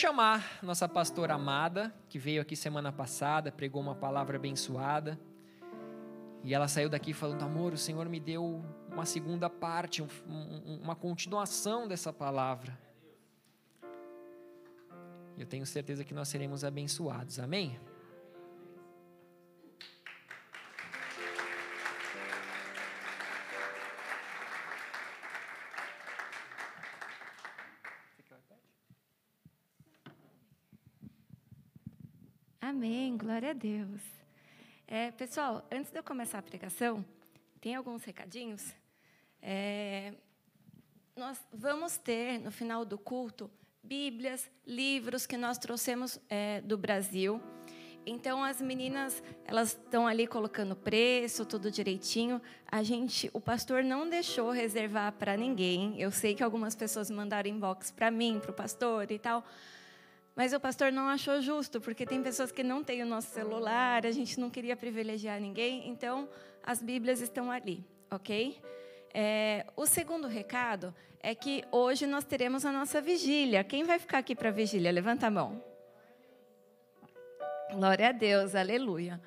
Chamar nossa pastora amada, que veio aqui semana passada, pregou uma palavra abençoada. E ela saiu daqui falando: Amor, o Senhor me deu uma segunda parte, um, um, uma continuação dessa palavra. Eu tenho certeza que nós seremos abençoados. Amém? Amém, glória a Deus. É, pessoal, antes de eu começar a pregação, tem alguns recadinhos. É, nós vamos ter, no final do culto, Bíblias, livros que nós trouxemos é, do Brasil. Então as meninas, elas estão ali colocando preço, tudo direitinho. A gente, o pastor não deixou reservar para ninguém. Eu sei que algumas pessoas mandaram inbox para mim, para o pastor e tal. Mas o pastor não achou justo, porque tem pessoas que não têm o nosso celular, a gente não queria privilegiar ninguém, então as Bíblias estão ali, ok? É, o segundo recado é que hoje nós teremos a nossa vigília. Quem vai ficar aqui para a vigília? Levanta a mão. Glória a Deus, aleluia.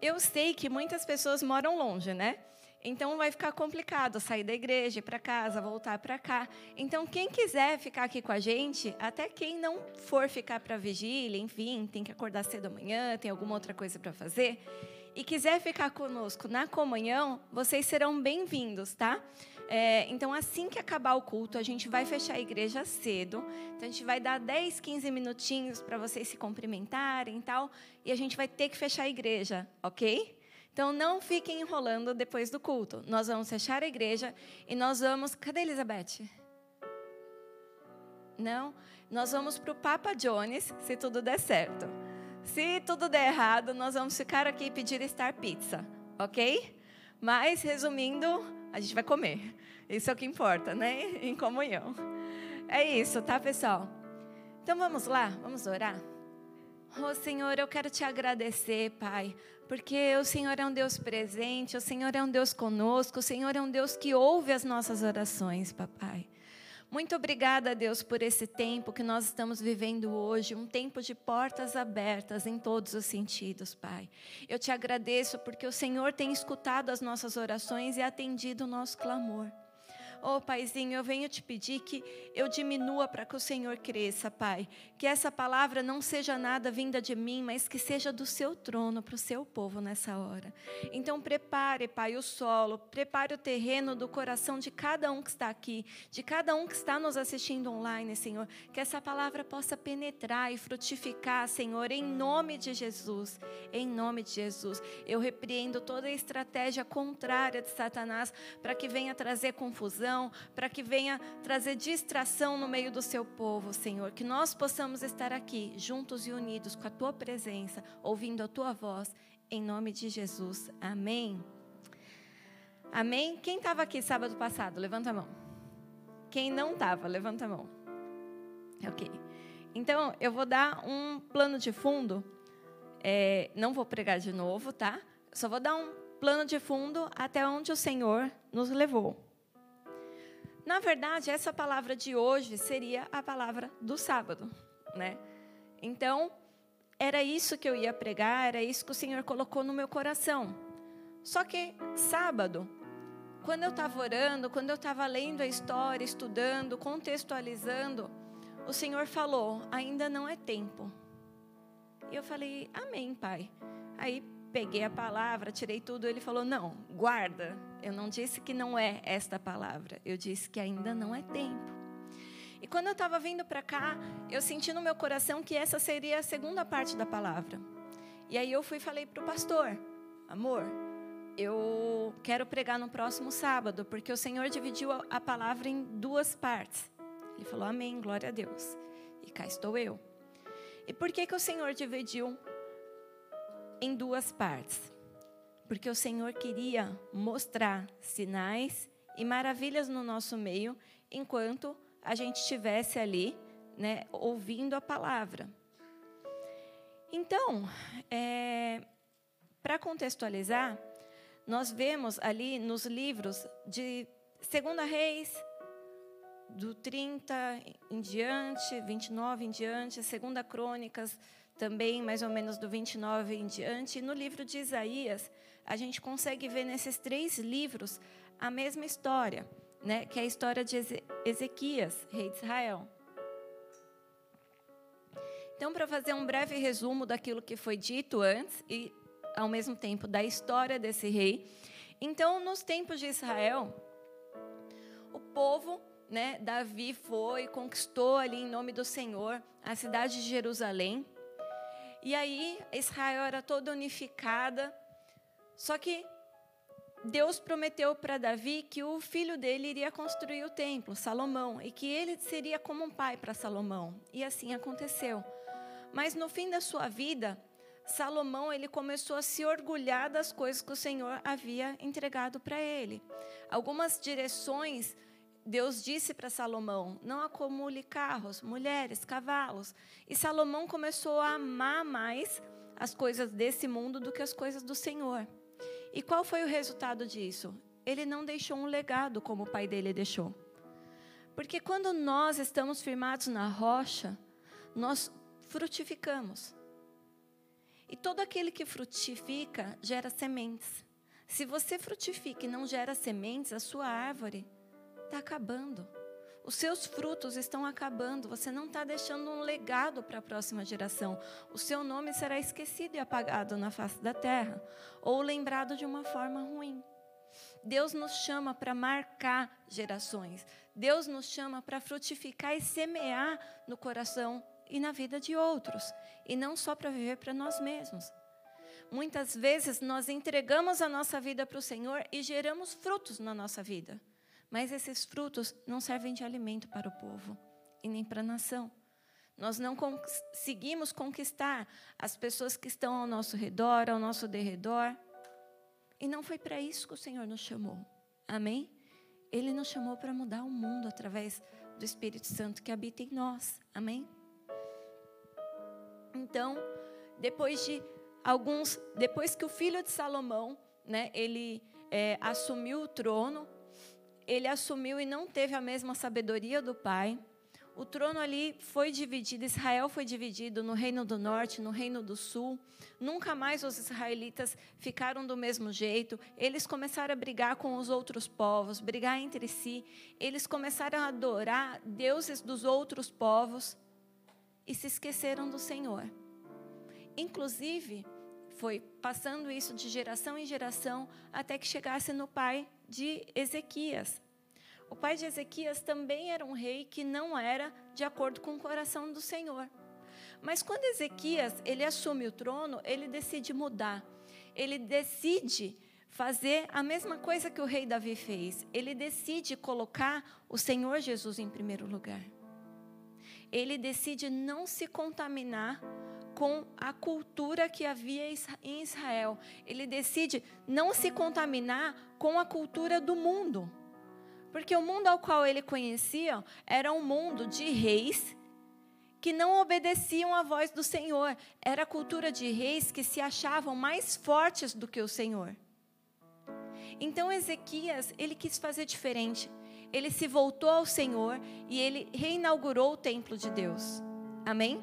Eu sei que muitas pessoas moram longe, né? Então vai ficar complicado sair da igreja, ir para casa, voltar para cá. Então quem quiser ficar aqui com a gente, até quem não for ficar para vigília, enfim, tem que acordar cedo amanhã, tem alguma outra coisa para fazer, e quiser ficar conosco na comunhão, vocês serão bem-vindos, tá? É, então, assim que acabar o culto, a gente vai fechar a igreja cedo. Então, a gente vai dar 10, 15 minutinhos para vocês se cumprimentarem e tal. E a gente vai ter que fechar a igreja, ok? Então, não fiquem enrolando depois do culto. Nós vamos fechar a igreja e nós vamos. Cadê Elizabeth? Não? Nós vamos para o Papa Jones, se tudo der certo. Se tudo der errado, nós vamos ficar aqui e pedir Star Pizza, ok? Mas, resumindo, a gente vai comer. Isso é o que importa, né? Em comunhão. É isso, tá, pessoal? Então vamos lá, vamos orar. Oh, Senhor, eu quero te agradecer, Pai, porque o Senhor é um Deus presente, o Senhor é um Deus conosco, o Senhor é um Deus que ouve as nossas orações, Papai. Muito obrigada, Deus, por esse tempo que nós estamos vivendo hoje, um tempo de portas abertas em todos os sentidos, Pai. Eu te agradeço porque o Senhor tem escutado as nossas orações e atendido o nosso clamor. Oh, Paizinho, eu venho te pedir que eu diminua para que o Senhor cresça, Pai. Que essa palavra não seja nada vinda de mim, mas que seja do seu trono para o seu povo nessa hora. Então, prepare, Pai, o solo, prepare o terreno do coração de cada um que está aqui, de cada um que está nos assistindo online, Senhor. Que essa palavra possa penetrar e frutificar, Senhor, em nome de Jesus. Em nome de Jesus. Eu repreendo toda a estratégia contrária de Satanás para que venha trazer confusão para que venha trazer distração no meio do seu povo, Senhor. Que nós possamos estar aqui, juntos e unidos com a tua presença, ouvindo a tua voz, em nome de Jesus. Amém. Amém? Quem estava aqui sábado passado? Levanta a mão. Quem não estava? Levanta a mão. Ok. Então, eu vou dar um plano de fundo. É, não vou pregar de novo, tá? Só vou dar um plano de fundo até onde o Senhor nos levou. Na verdade, essa palavra de hoje seria a palavra do sábado, né? Então, era isso que eu ia pregar, era isso que o Senhor colocou no meu coração. Só que sábado, quando eu estava orando, quando eu estava lendo a história, estudando, contextualizando, o Senhor falou: ainda não é tempo. E eu falei: Amém, Pai. Aí peguei a palavra, tirei tudo. Ele falou: Não, guarda. Eu não disse que não é esta palavra. Eu disse que ainda não é tempo. E quando eu estava vindo para cá, eu senti no meu coração que essa seria a segunda parte da palavra. E aí eu fui e falei para o pastor: Amor, eu quero pregar no próximo sábado, porque o Senhor dividiu a palavra em duas partes. Ele falou: Amém, glória a Deus. E cá estou eu. E por que, que o Senhor dividiu em duas partes. Porque o Senhor queria mostrar sinais e maravilhas no nosso meio enquanto a gente estivesse ali, né, ouvindo a palavra. Então, é, para contextualizar, nós vemos ali nos livros de Segunda Reis, do 30 em diante, 29 em diante, segunda Crônicas também mais ou menos do 29 em diante. E no livro de Isaías, a gente consegue ver nesses três livros a mesma história, né? que é a história de Ezequias, rei de Israel. Então, para fazer um breve resumo daquilo que foi dito antes e, ao mesmo tempo, da história desse rei. Então, nos tempos de Israel, o povo, né, Davi foi, conquistou ali em nome do Senhor a cidade de Jerusalém. E aí, Israel era toda unificada. Só que Deus prometeu para Davi que o filho dele iria construir o templo, Salomão, e que ele seria como um pai para Salomão. E assim aconteceu. Mas no fim da sua vida, Salomão ele começou a se orgulhar das coisas que o Senhor havia entregado para ele. Algumas direções Deus disse para Salomão: não acumule carros, mulheres, cavalos. E Salomão começou a amar mais as coisas desse mundo do que as coisas do Senhor. E qual foi o resultado disso? Ele não deixou um legado como o pai dele deixou. Porque quando nós estamos firmados na rocha, nós frutificamos. E todo aquele que frutifica gera sementes. Se você frutifica e não gera sementes, a sua árvore está acabando. Os seus frutos estão acabando. Você não está deixando um legado para a próxima geração. O seu nome será esquecido e apagado na face da terra, ou lembrado de uma forma ruim. Deus nos chama para marcar gerações. Deus nos chama para frutificar e semear no coração e na vida de outros, e não só para viver para nós mesmos. Muitas vezes nós entregamos a nossa vida para o Senhor e geramos frutos na nossa vida, mas esses frutos não servem de alimento para o povo e nem para a nação. Nós não conseguimos conquistar as pessoas que estão ao nosso redor, ao nosso derredor. E não foi para isso que o Senhor nos chamou. Amém? Ele nos chamou para mudar o mundo através do Espírito Santo que habita em nós. Amém? Então, depois de alguns, depois que o filho de Salomão, né, ele é, assumiu o trono, ele assumiu e não teve a mesma sabedoria do pai. O trono ali foi dividido, Israel foi dividido no reino do norte, no reino do sul. Nunca mais os israelitas ficaram do mesmo jeito. Eles começaram a brigar com os outros povos, brigar entre si. Eles começaram a adorar deuses dos outros povos e se esqueceram do Senhor. Inclusive, foi passando isso de geração em geração até que chegasse no pai de Ezequias. O pai de Ezequias também era um rei que não era de acordo com o coração do Senhor. Mas quando Ezequias ele assume o trono, ele decide mudar. Ele decide fazer a mesma coisa que o rei Davi fez. Ele decide colocar o Senhor Jesus em primeiro lugar ele decide não se contaminar com a cultura que havia em Israel. Ele decide não se contaminar com a cultura do mundo. Porque o mundo ao qual ele conhecia era um mundo de reis que não obedeciam à voz do Senhor. Era a cultura de reis que se achavam mais fortes do que o Senhor. Então Ezequias, ele quis fazer diferente ele se voltou ao Senhor e ele reinaugurou o templo de Deus. Amém?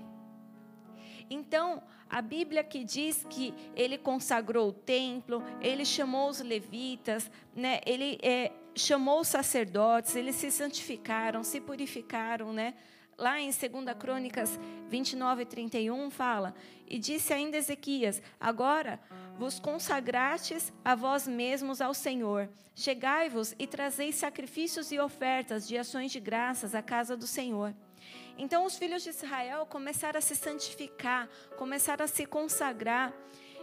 Então, a Bíblia que diz que ele consagrou o templo, ele chamou os levitas, né? ele é, chamou os sacerdotes, eles se santificaram, se purificaram, né? Lá em 2 Crônicas 29 e 31 fala: E disse ainda Ezequias: Agora vos consagrastes a vós mesmos ao Senhor. Chegai-vos e trazei sacrifícios e ofertas de ações de graças à casa do Senhor. Então os filhos de Israel começaram a se santificar, começaram a se consagrar.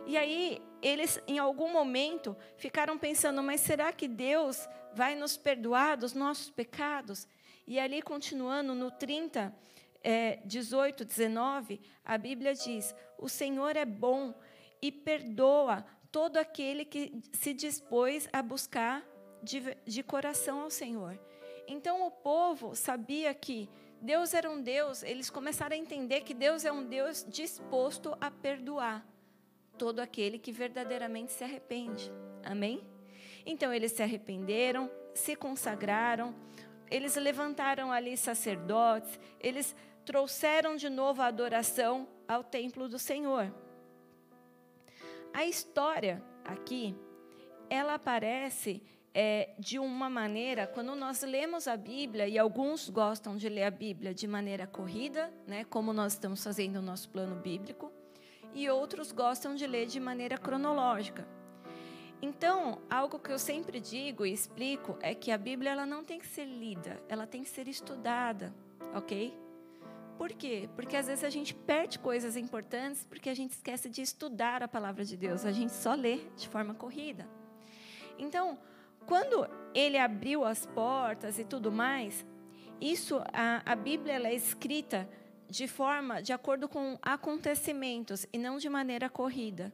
E aí eles, em algum momento, ficaram pensando: mas será que Deus vai nos perdoar dos nossos pecados? E ali, continuando no 30, é, 18, 19, a Bíblia diz: O Senhor é bom e perdoa todo aquele que se dispôs a buscar de, de coração ao Senhor. Então o povo sabia que Deus era um Deus, eles começaram a entender que Deus é um Deus disposto a perdoar todo aquele que verdadeiramente se arrepende. Amém? Então eles se arrependeram, se consagraram, eles levantaram ali sacerdotes, eles trouxeram de novo a adoração ao templo do Senhor. A história aqui, ela aparece é, de uma maneira, quando nós lemos a Bíblia, e alguns gostam de ler a Bíblia de maneira corrida, né, como nós estamos fazendo o nosso plano bíblico, e outros gostam de ler de maneira cronológica. Então, algo que eu sempre digo e explico é que a Bíblia ela não tem que ser lida, ela tem que ser estudada, ok? Por quê? Porque às vezes a gente perde coisas importantes porque a gente esquece de estudar a palavra de Deus, a gente só lê de forma corrida. Então, quando ele abriu as portas e tudo mais, isso a, a Bíblia é escrita de forma de acordo com acontecimentos e não de maneira corrida.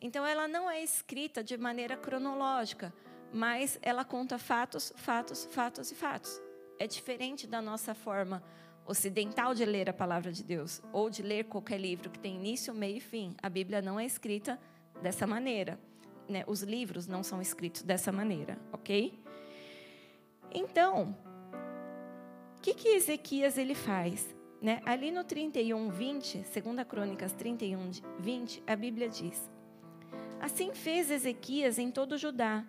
Então ela não é escrita de maneira cronológica, mas ela conta fatos, fatos, fatos e fatos. É diferente da nossa forma ocidental de ler a palavra de Deus ou de ler qualquer livro que tem início, meio e fim. A Bíblia não é escrita dessa maneira. Né? Os livros não são escritos dessa maneira, ok? Então, o que, que Ezequias ele faz? Né? Ali no 31, 20, 2 Crônicas 31, 20, a Bíblia diz: Assim fez Ezequias em todo Judá.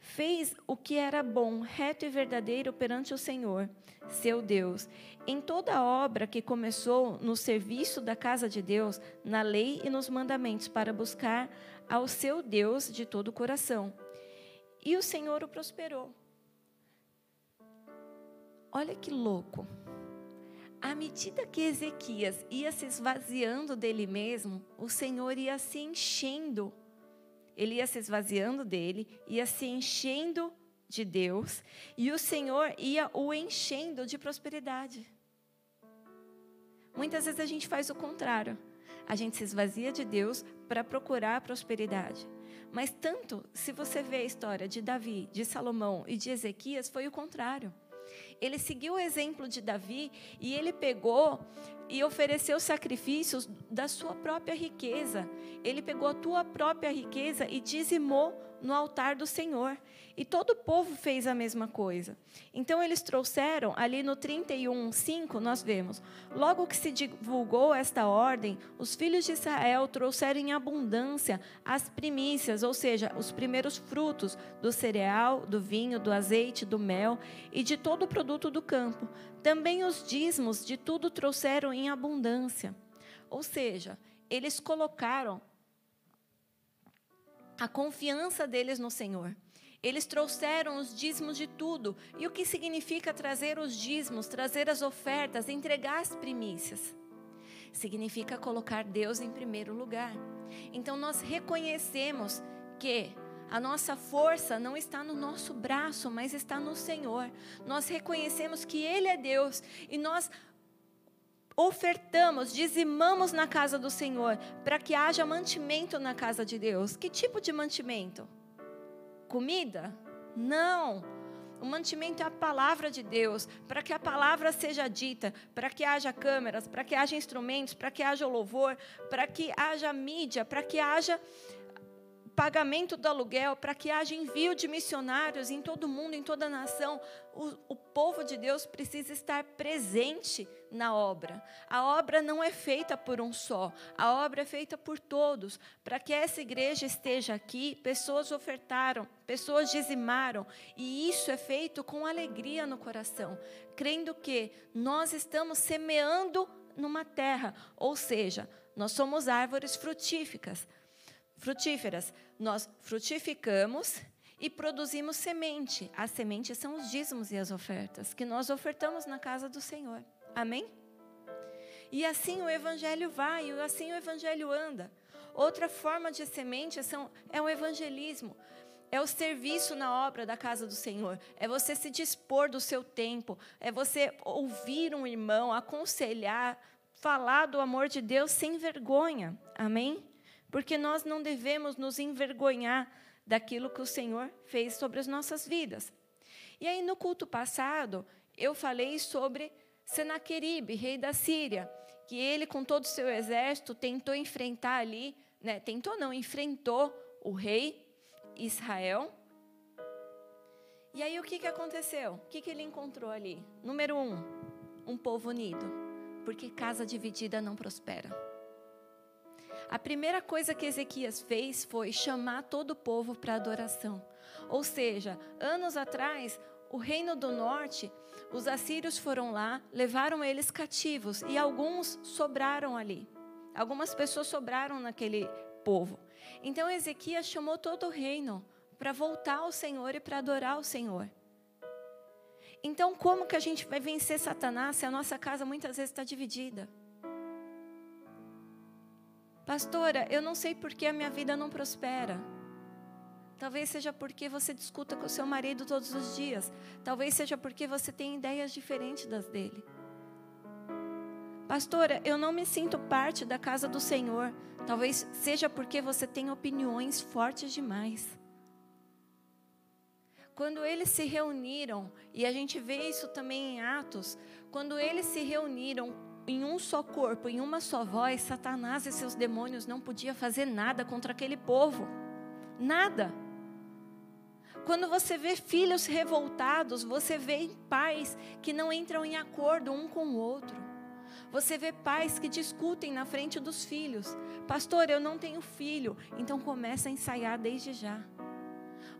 Fez o que era bom, reto e verdadeiro perante o Senhor, seu Deus, em toda a obra que começou no serviço da casa de Deus, na lei e nos mandamentos, para buscar ao seu Deus de todo o coração. E o Senhor o prosperou. Olha que louco. À medida que Ezequias ia se esvaziando dele mesmo, o Senhor ia se enchendo ele ia se esvaziando dele, ia se enchendo de Deus, e o Senhor ia o enchendo de prosperidade. Muitas vezes a gente faz o contrário. A gente se esvazia de Deus para procurar a prosperidade. Mas tanto, se você vê a história de Davi, de Salomão e de Ezequias, foi o contrário. Ele seguiu o exemplo de Davi e ele pegou e ofereceu sacrifícios da sua própria riqueza. Ele pegou a tua própria riqueza e dizimou no altar do Senhor. E todo o povo fez a mesma coisa. Então eles trouxeram, ali no 31, 5, nós vemos. Logo que se divulgou esta ordem, os filhos de Israel trouxeram em abundância as primícias, ou seja, os primeiros frutos do cereal, do vinho, do azeite, do mel e de todo o produto do campo. Também os dízimos de tudo trouxeram em abundância. Ou seja, eles colocaram a confiança deles no Senhor. Eles trouxeram os dízimos de tudo. E o que significa trazer os dízimos, trazer as ofertas, entregar as primícias? Significa colocar Deus em primeiro lugar. Então nós reconhecemos que a nossa força não está no nosso braço, mas está no Senhor. Nós reconhecemos que Ele é Deus e nós ofertamos, dizimamos na casa do Senhor, para que haja mantimento na casa de Deus. Que tipo de mantimento? Comida? Não. O mantimento é a palavra de Deus, para que a palavra seja dita, para que haja câmeras, para que haja instrumentos, para que haja louvor, para que haja mídia, para que haja pagamento do aluguel, para que haja envio de missionários em todo mundo, em toda a nação. O, o povo de Deus precisa estar presente na obra. A obra não é feita por um só, a obra é feita por todos. Para que essa igreja esteja aqui, pessoas ofertaram, pessoas dizimaram, e isso é feito com alegria no coração, crendo que nós estamos semeando numa terra, ou seja, nós somos árvores frutíficas frutíferas. Nós frutificamos e produzimos semente. As sementes são os dízimos e as ofertas que nós ofertamos na casa do Senhor. Amém? E assim o evangelho vai, e assim o evangelho anda. Outra forma de semente são, é o evangelismo. É o serviço na obra da casa do Senhor. É você se dispor do seu tempo. É você ouvir um irmão, aconselhar, falar do amor de Deus sem vergonha. Amém? porque nós não devemos nos envergonhar daquilo que o Senhor fez sobre as nossas vidas. E aí, no culto passado, eu falei sobre Senaqueribe, rei da Síria, que ele, com todo o seu exército, tentou enfrentar ali, né, tentou não, enfrentou o rei Israel. E aí o que, que aconteceu? O que, que ele encontrou ali? Número um, um povo unido, porque casa dividida não prospera. A primeira coisa que Ezequias fez foi chamar todo o povo para adoração. Ou seja, anos atrás, o reino do norte, os assírios foram lá, levaram eles cativos e alguns sobraram ali. Algumas pessoas sobraram naquele povo. Então Ezequias chamou todo o reino para voltar ao Senhor e para adorar o Senhor. Então, como que a gente vai vencer Satanás se a nossa casa muitas vezes está dividida? Pastora, eu não sei por que a minha vida não prospera. Talvez seja porque você discuta com o seu marido todos os dias. Talvez seja porque você tem ideias diferentes das dele. Pastora, eu não me sinto parte da casa do Senhor. Talvez seja porque você tem opiniões fortes demais. Quando eles se reuniram, e a gente vê isso também em Atos, quando eles se reuniram em um só corpo, em uma só voz, Satanás e seus demônios não podiam fazer nada contra aquele povo. Nada. Quando você vê filhos revoltados, você vê pais que não entram em acordo um com o outro. Você vê pais que discutem na frente dos filhos. Pastor, eu não tenho filho. Então começa a ensaiar desde já.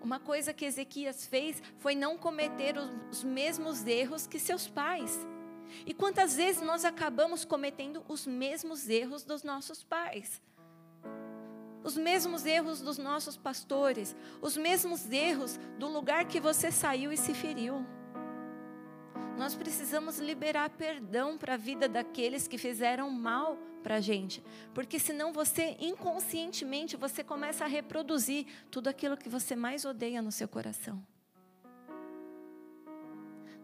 Uma coisa que Ezequias fez foi não cometer os mesmos erros que seus pais. E quantas vezes nós acabamos cometendo os mesmos erros dos nossos pais? Os mesmos erros dos nossos pastores, os mesmos erros do lugar que você saiu e se feriu. Nós precisamos liberar perdão para a vida daqueles que fizeram mal para a gente, porque senão você inconscientemente você começa a reproduzir tudo aquilo que você mais odeia no seu coração.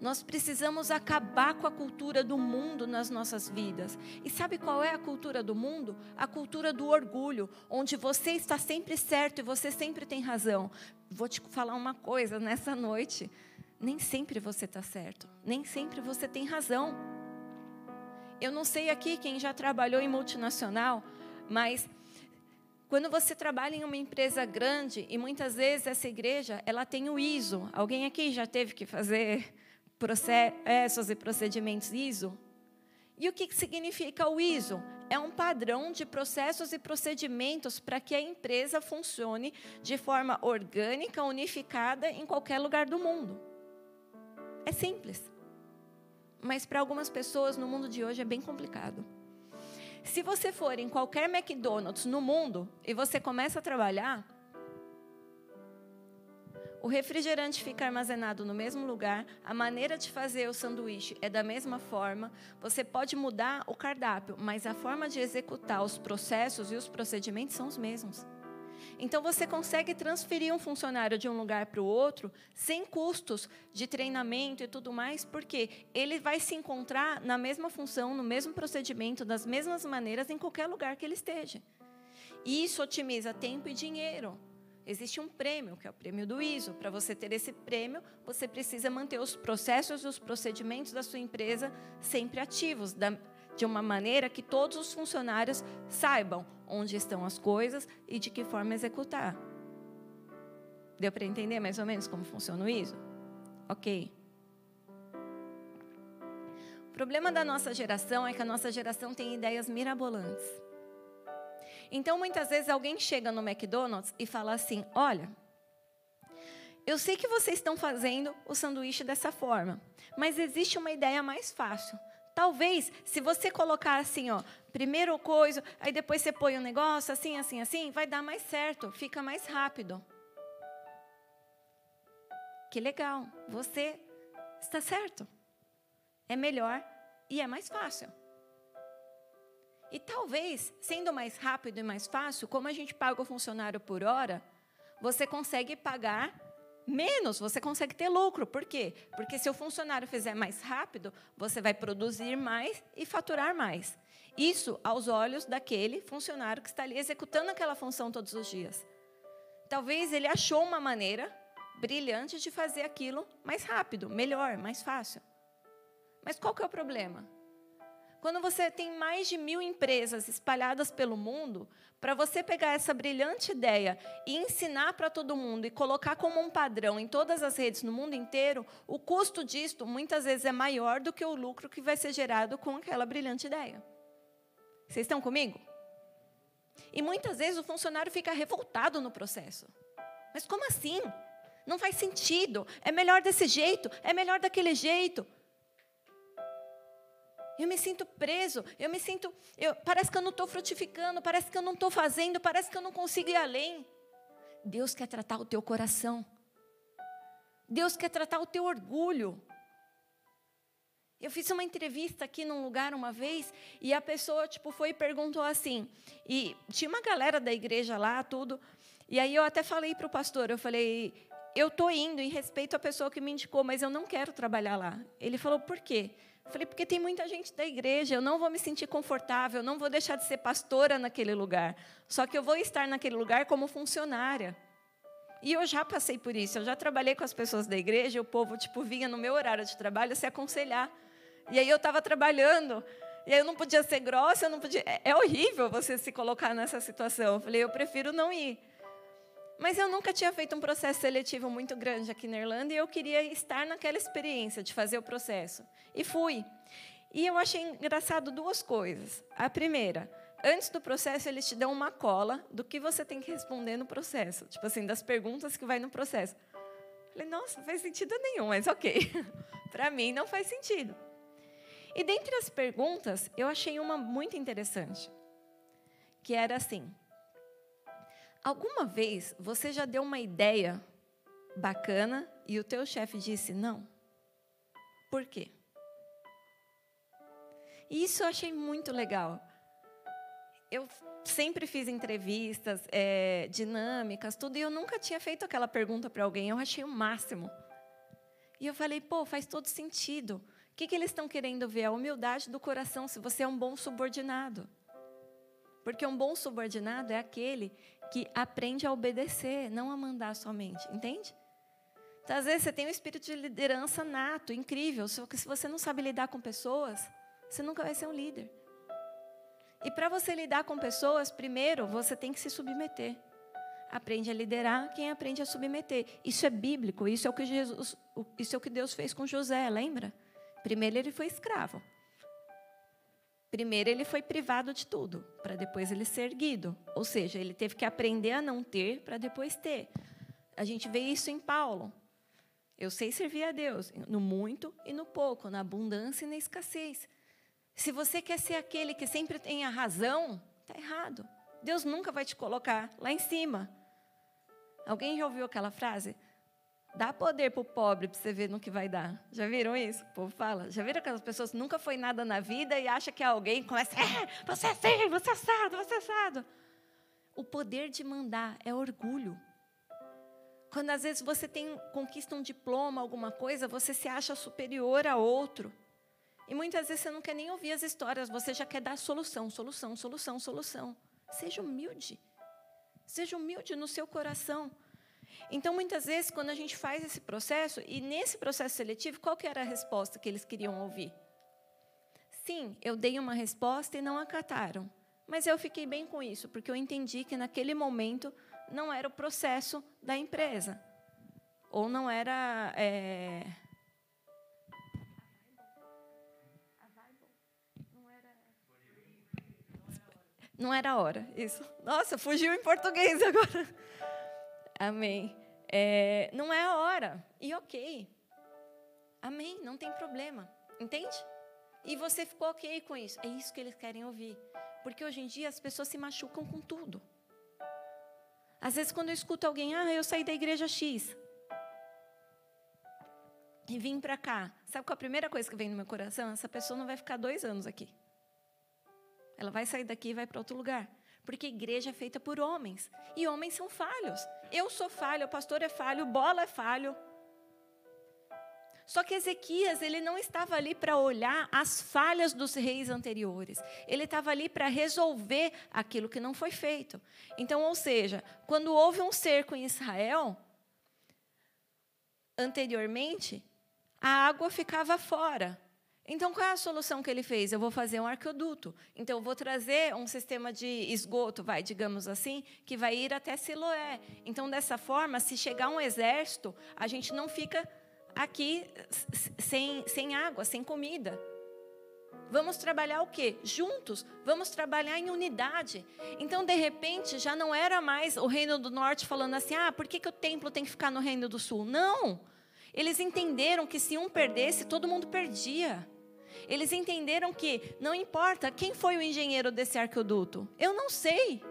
Nós precisamos acabar com a cultura do mundo nas nossas vidas. E sabe qual é a cultura do mundo? A cultura do orgulho, onde você está sempre certo e você sempre tem razão. Vou te falar uma coisa nessa noite nem sempre você está certo, nem sempre você tem razão. Eu não sei aqui quem já trabalhou em multinacional, mas quando você trabalha em uma empresa grande e muitas vezes essa igreja ela tem o ISO. Alguém aqui já teve que fazer processos e procedimentos ISO? E o que significa o ISO? É um padrão de processos e procedimentos para que a empresa funcione de forma orgânica, unificada em qualquer lugar do mundo. É simples. Mas para algumas pessoas no mundo de hoje é bem complicado. Se você for em qualquer McDonald's no mundo e você começa a trabalhar, o refrigerante fica armazenado no mesmo lugar, a maneira de fazer o sanduíche é da mesma forma, você pode mudar o cardápio, mas a forma de executar os processos e os procedimentos são os mesmos. Então você consegue transferir um funcionário de um lugar para o outro sem custos de treinamento e tudo mais, porque ele vai se encontrar na mesma função, no mesmo procedimento, das mesmas maneiras em qualquer lugar que ele esteja. E isso otimiza tempo e dinheiro. Existe um prêmio, que é o prêmio do ISO. Para você ter esse prêmio, você precisa manter os processos e os procedimentos da sua empresa sempre ativos, da, de uma maneira que todos os funcionários saibam onde estão as coisas e de que forma executar. Deu para entender mais ou menos como funciona isso? Ok. O problema da nossa geração é que a nossa geração tem ideias mirabolantes. Então, muitas vezes, alguém chega no McDonald's e fala assim: Olha, eu sei que vocês estão fazendo o sanduíche dessa forma, mas existe uma ideia mais fácil. Talvez, se você colocar assim, ó, primeiro coisa, aí depois você põe um negócio assim, assim, assim, vai dar mais certo, fica mais rápido. Que legal, você está certo. É melhor e é mais fácil. E talvez, sendo mais rápido e mais fácil, como a gente paga o funcionário por hora, você consegue pagar menos, você consegue ter lucro. Por quê? Porque se o funcionário fizer mais rápido, você vai produzir mais e faturar mais. Isso aos olhos daquele funcionário que está ali executando aquela função todos os dias. Talvez ele achou uma maneira brilhante de fazer aquilo mais rápido, melhor, mais fácil. Mas qual que é o problema? Quando você tem mais de mil empresas espalhadas pelo mundo, para você pegar essa brilhante ideia e ensinar para todo mundo e colocar como um padrão em todas as redes no mundo inteiro, o custo disto muitas vezes é maior do que o lucro que vai ser gerado com aquela brilhante ideia. Vocês estão comigo? E muitas vezes o funcionário fica revoltado no processo. Mas como assim? Não faz sentido. É melhor desse jeito, é melhor daquele jeito. Eu me sinto preso, eu me sinto. Eu, parece que eu não estou frutificando, parece que eu não estou fazendo, parece que eu não consigo ir além. Deus quer tratar o teu coração. Deus quer tratar o teu orgulho. Eu fiz uma entrevista aqui num lugar uma vez e a pessoa tipo foi e perguntou assim, e tinha uma galera da igreja lá, tudo. E aí eu até falei para o pastor, eu falei, eu tô indo em respeito à pessoa que me indicou, mas eu não quero trabalhar lá. Ele falou, por quê? Falei, porque tem muita gente da igreja, eu não vou me sentir confortável, não vou deixar de ser pastora naquele lugar. Só que eu vou estar naquele lugar como funcionária. E eu já passei por isso, eu já trabalhei com as pessoas da igreja, o povo tipo vinha no meu horário de trabalho se aconselhar. E aí eu estava trabalhando, e aí eu não podia ser grossa, eu não podia. É, é horrível você se colocar nessa situação. Eu falei, eu prefiro não ir. Mas eu nunca tinha feito um processo seletivo muito grande aqui na Irlanda e eu queria estar naquela experiência de fazer o processo. E fui. E eu achei engraçado duas coisas. A primeira, antes do processo, eles te dão uma cola do que você tem que responder no processo. Tipo assim, das perguntas que vai no processo. Falei, nossa, não faz sentido nenhum, mas ok. Para mim, não faz sentido. E dentre as perguntas, eu achei uma muito interessante, que era assim: Alguma vez você já deu uma ideia bacana e o teu chefe disse não? Por quê? E isso eu achei muito legal. Eu sempre fiz entrevistas, é, dinâmicas, tudo, e eu nunca tinha feito aquela pergunta para alguém. Eu achei o máximo. E eu falei, pô, faz todo sentido. O que, que eles estão querendo ver? A humildade do coração, se você é um bom subordinado. Porque um bom subordinado é aquele que aprende a obedecer, não a mandar somente, entende? Então, às vezes você tem um espírito de liderança nato, incrível, só que se você não sabe lidar com pessoas, você nunca vai ser um líder. E para você lidar com pessoas, primeiro você tem que se submeter. Aprende a liderar quem aprende a submeter. Isso é bíblico, isso é o que Jesus, isso é o que Deus fez com José, lembra? Primeiro ele foi escravo. Primeiro ele foi privado de tudo, para depois ele ser erguido. Ou seja, ele teve que aprender a não ter para depois ter. A gente vê isso em Paulo. Eu sei servir a Deus no muito e no pouco, na abundância e na escassez. Se você quer ser aquele que sempre tem a razão, está errado. Deus nunca vai te colocar lá em cima. Alguém já ouviu aquela frase? Dá poder para o pobre para você ver no que vai dar. Já viram isso? O povo fala. Já viram aquelas pessoas que nunca foi nada na vida e acha que é alguém começa, é, você é assim, você é assado, você é assado. O poder de mandar é orgulho. Quando às vezes você tem conquista um diploma, alguma coisa, você se acha superior a outro. E muitas vezes você não quer nem ouvir as histórias, você já quer dar solução, solução, solução, solução. Seja humilde. Seja humilde no seu coração. Então, muitas vezes, quando a gente faz esse processo, e nesse processo seletivo, qual que era a resposta que eles queriam ouvir? Sim, eu dei uma resposta e não acataram. Mas eu fiquei bem com isso, porque eu entendi que naquele momento não era o processo da empresa. Ou não era. É... Não era a hora, isso. Nossa, fugiu em português agora. Amém. É, não é a hora. E ok. Amém. Não tem problema. Entende? E você ficou ok com isso. É isso que eles querem ouvir. Porque hoje em dia as pessoas se machucam com tudo. Às vezes, quando eu escuto alguém, ah, eu saí da igreja X e vim para cá. Sabe qual é a primeira coisa que vem no meu coração? Essa pessoa não vai ficar dois anos aqui. Ela vai sair daqui e vai para outro lugar. Porque igreja é feita por homens. E homens são falhos. Eu sou falho, o pastor é falho, bola é falho. Só que Ezequias, ele não estava ali para olhar as falhas dos reis anteriores. Ele estava ali para resolver aquilo que não foi feito. Então, ou seja, quando houve um cerco em Israel, anteriormente, a água ficava fora. Então, qual é a solução que ele fez? Eu vou fazer um arqueoduto. Então, eu vou trazer um sistema de esgoto, vai, digamos assim, que vai ir até Siloé. Então, dessa forma, se chegar um exército, a gente não fica aqui sem, sem água, sem comida. Vamos trabalhar o quê? Juntos. Vamos trabalhar em unidade. Então, de repente, já não era mais o Reino do Norte falando assim: ah, por que, que o templo tem que ficar no Reino do Sul? Não. Eles entenderam que se um perdesse, todo mundo perdia. Eles entenderam que não importa quem foi o engenheiro desse arqueoduto, eu não sei.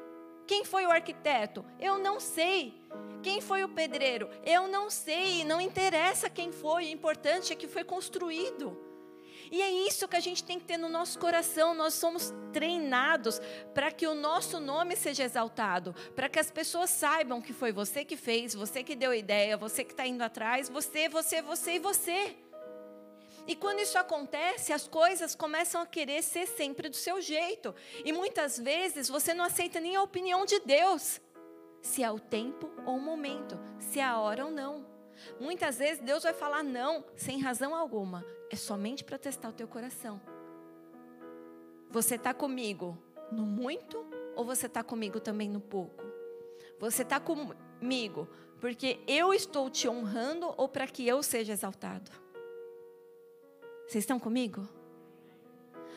Quem foi o arquiteto? Eu não sei. Quem foi o pedreiro? Eu não sei. Não interessa quem foi, o importante é que foi construído. E é isso que a gente tem que ter no nosso coração. Nós somos treinados para que o nosso nome seja exaltado, para que as pessoas saibam que foi você que fez, você que deu a ideia, você que está indo atrás, você, você, você e você. E quando isso acontece, as coisas começam a querer ser sempre do seu jeito. E muitas vezes você não aceita nem a opinião de Deus, se é o tempo ou o momento, se é a hora ou não. Muitas vezes Deus vai falar não, sem razão alguma, é somente para testar o teu coração. Você está comigo no muito ou você está comigo também no pouco? Você está comigo porque eu estou te honrando ou para que eu seja exaltado? Vocês estão comigo?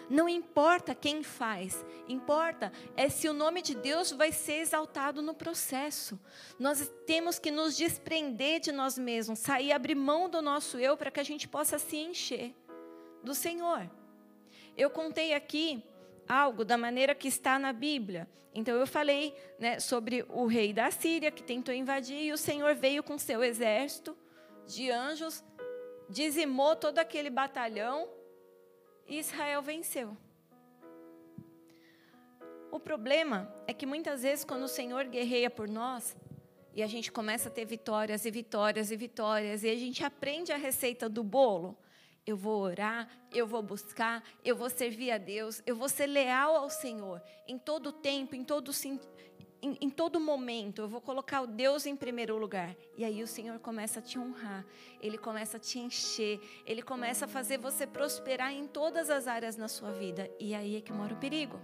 Não importa quem faz, importa é se o nome de Deus vai ser exaltado no processo. Nós temos que nos desprender de nós mesmos, sair, abrir mão do nosso eu para que a gente possa se encher do Senhor. Eu contei aqui algo da maneira que está na Bíblia. Então eu falei né, sobre o rei da Síria que tentou invadir e o Senhor veio com seu exército de anjos dizimou todo aquele batalhão e Israel venceu. O problema é que muitas vezes, quando o Senhor guerreia por nós, e a gente começa a ter vitórias e vitórias e vitórias, e a gente aprende a receita do bolo, eu vou orar, eu vou buscar, eu vou servir a Deus, eu vou ser leal ao Senhor em todo tempo, em todo em, em, todo momento, eu vou colocar o Deus em primeiro lugar. E aí o Senhor começa a te honrar, Ele começa a te encher, Ele começa a fazer você prosperar em todas as áreas na sua vida. E aí é que mora o perigo.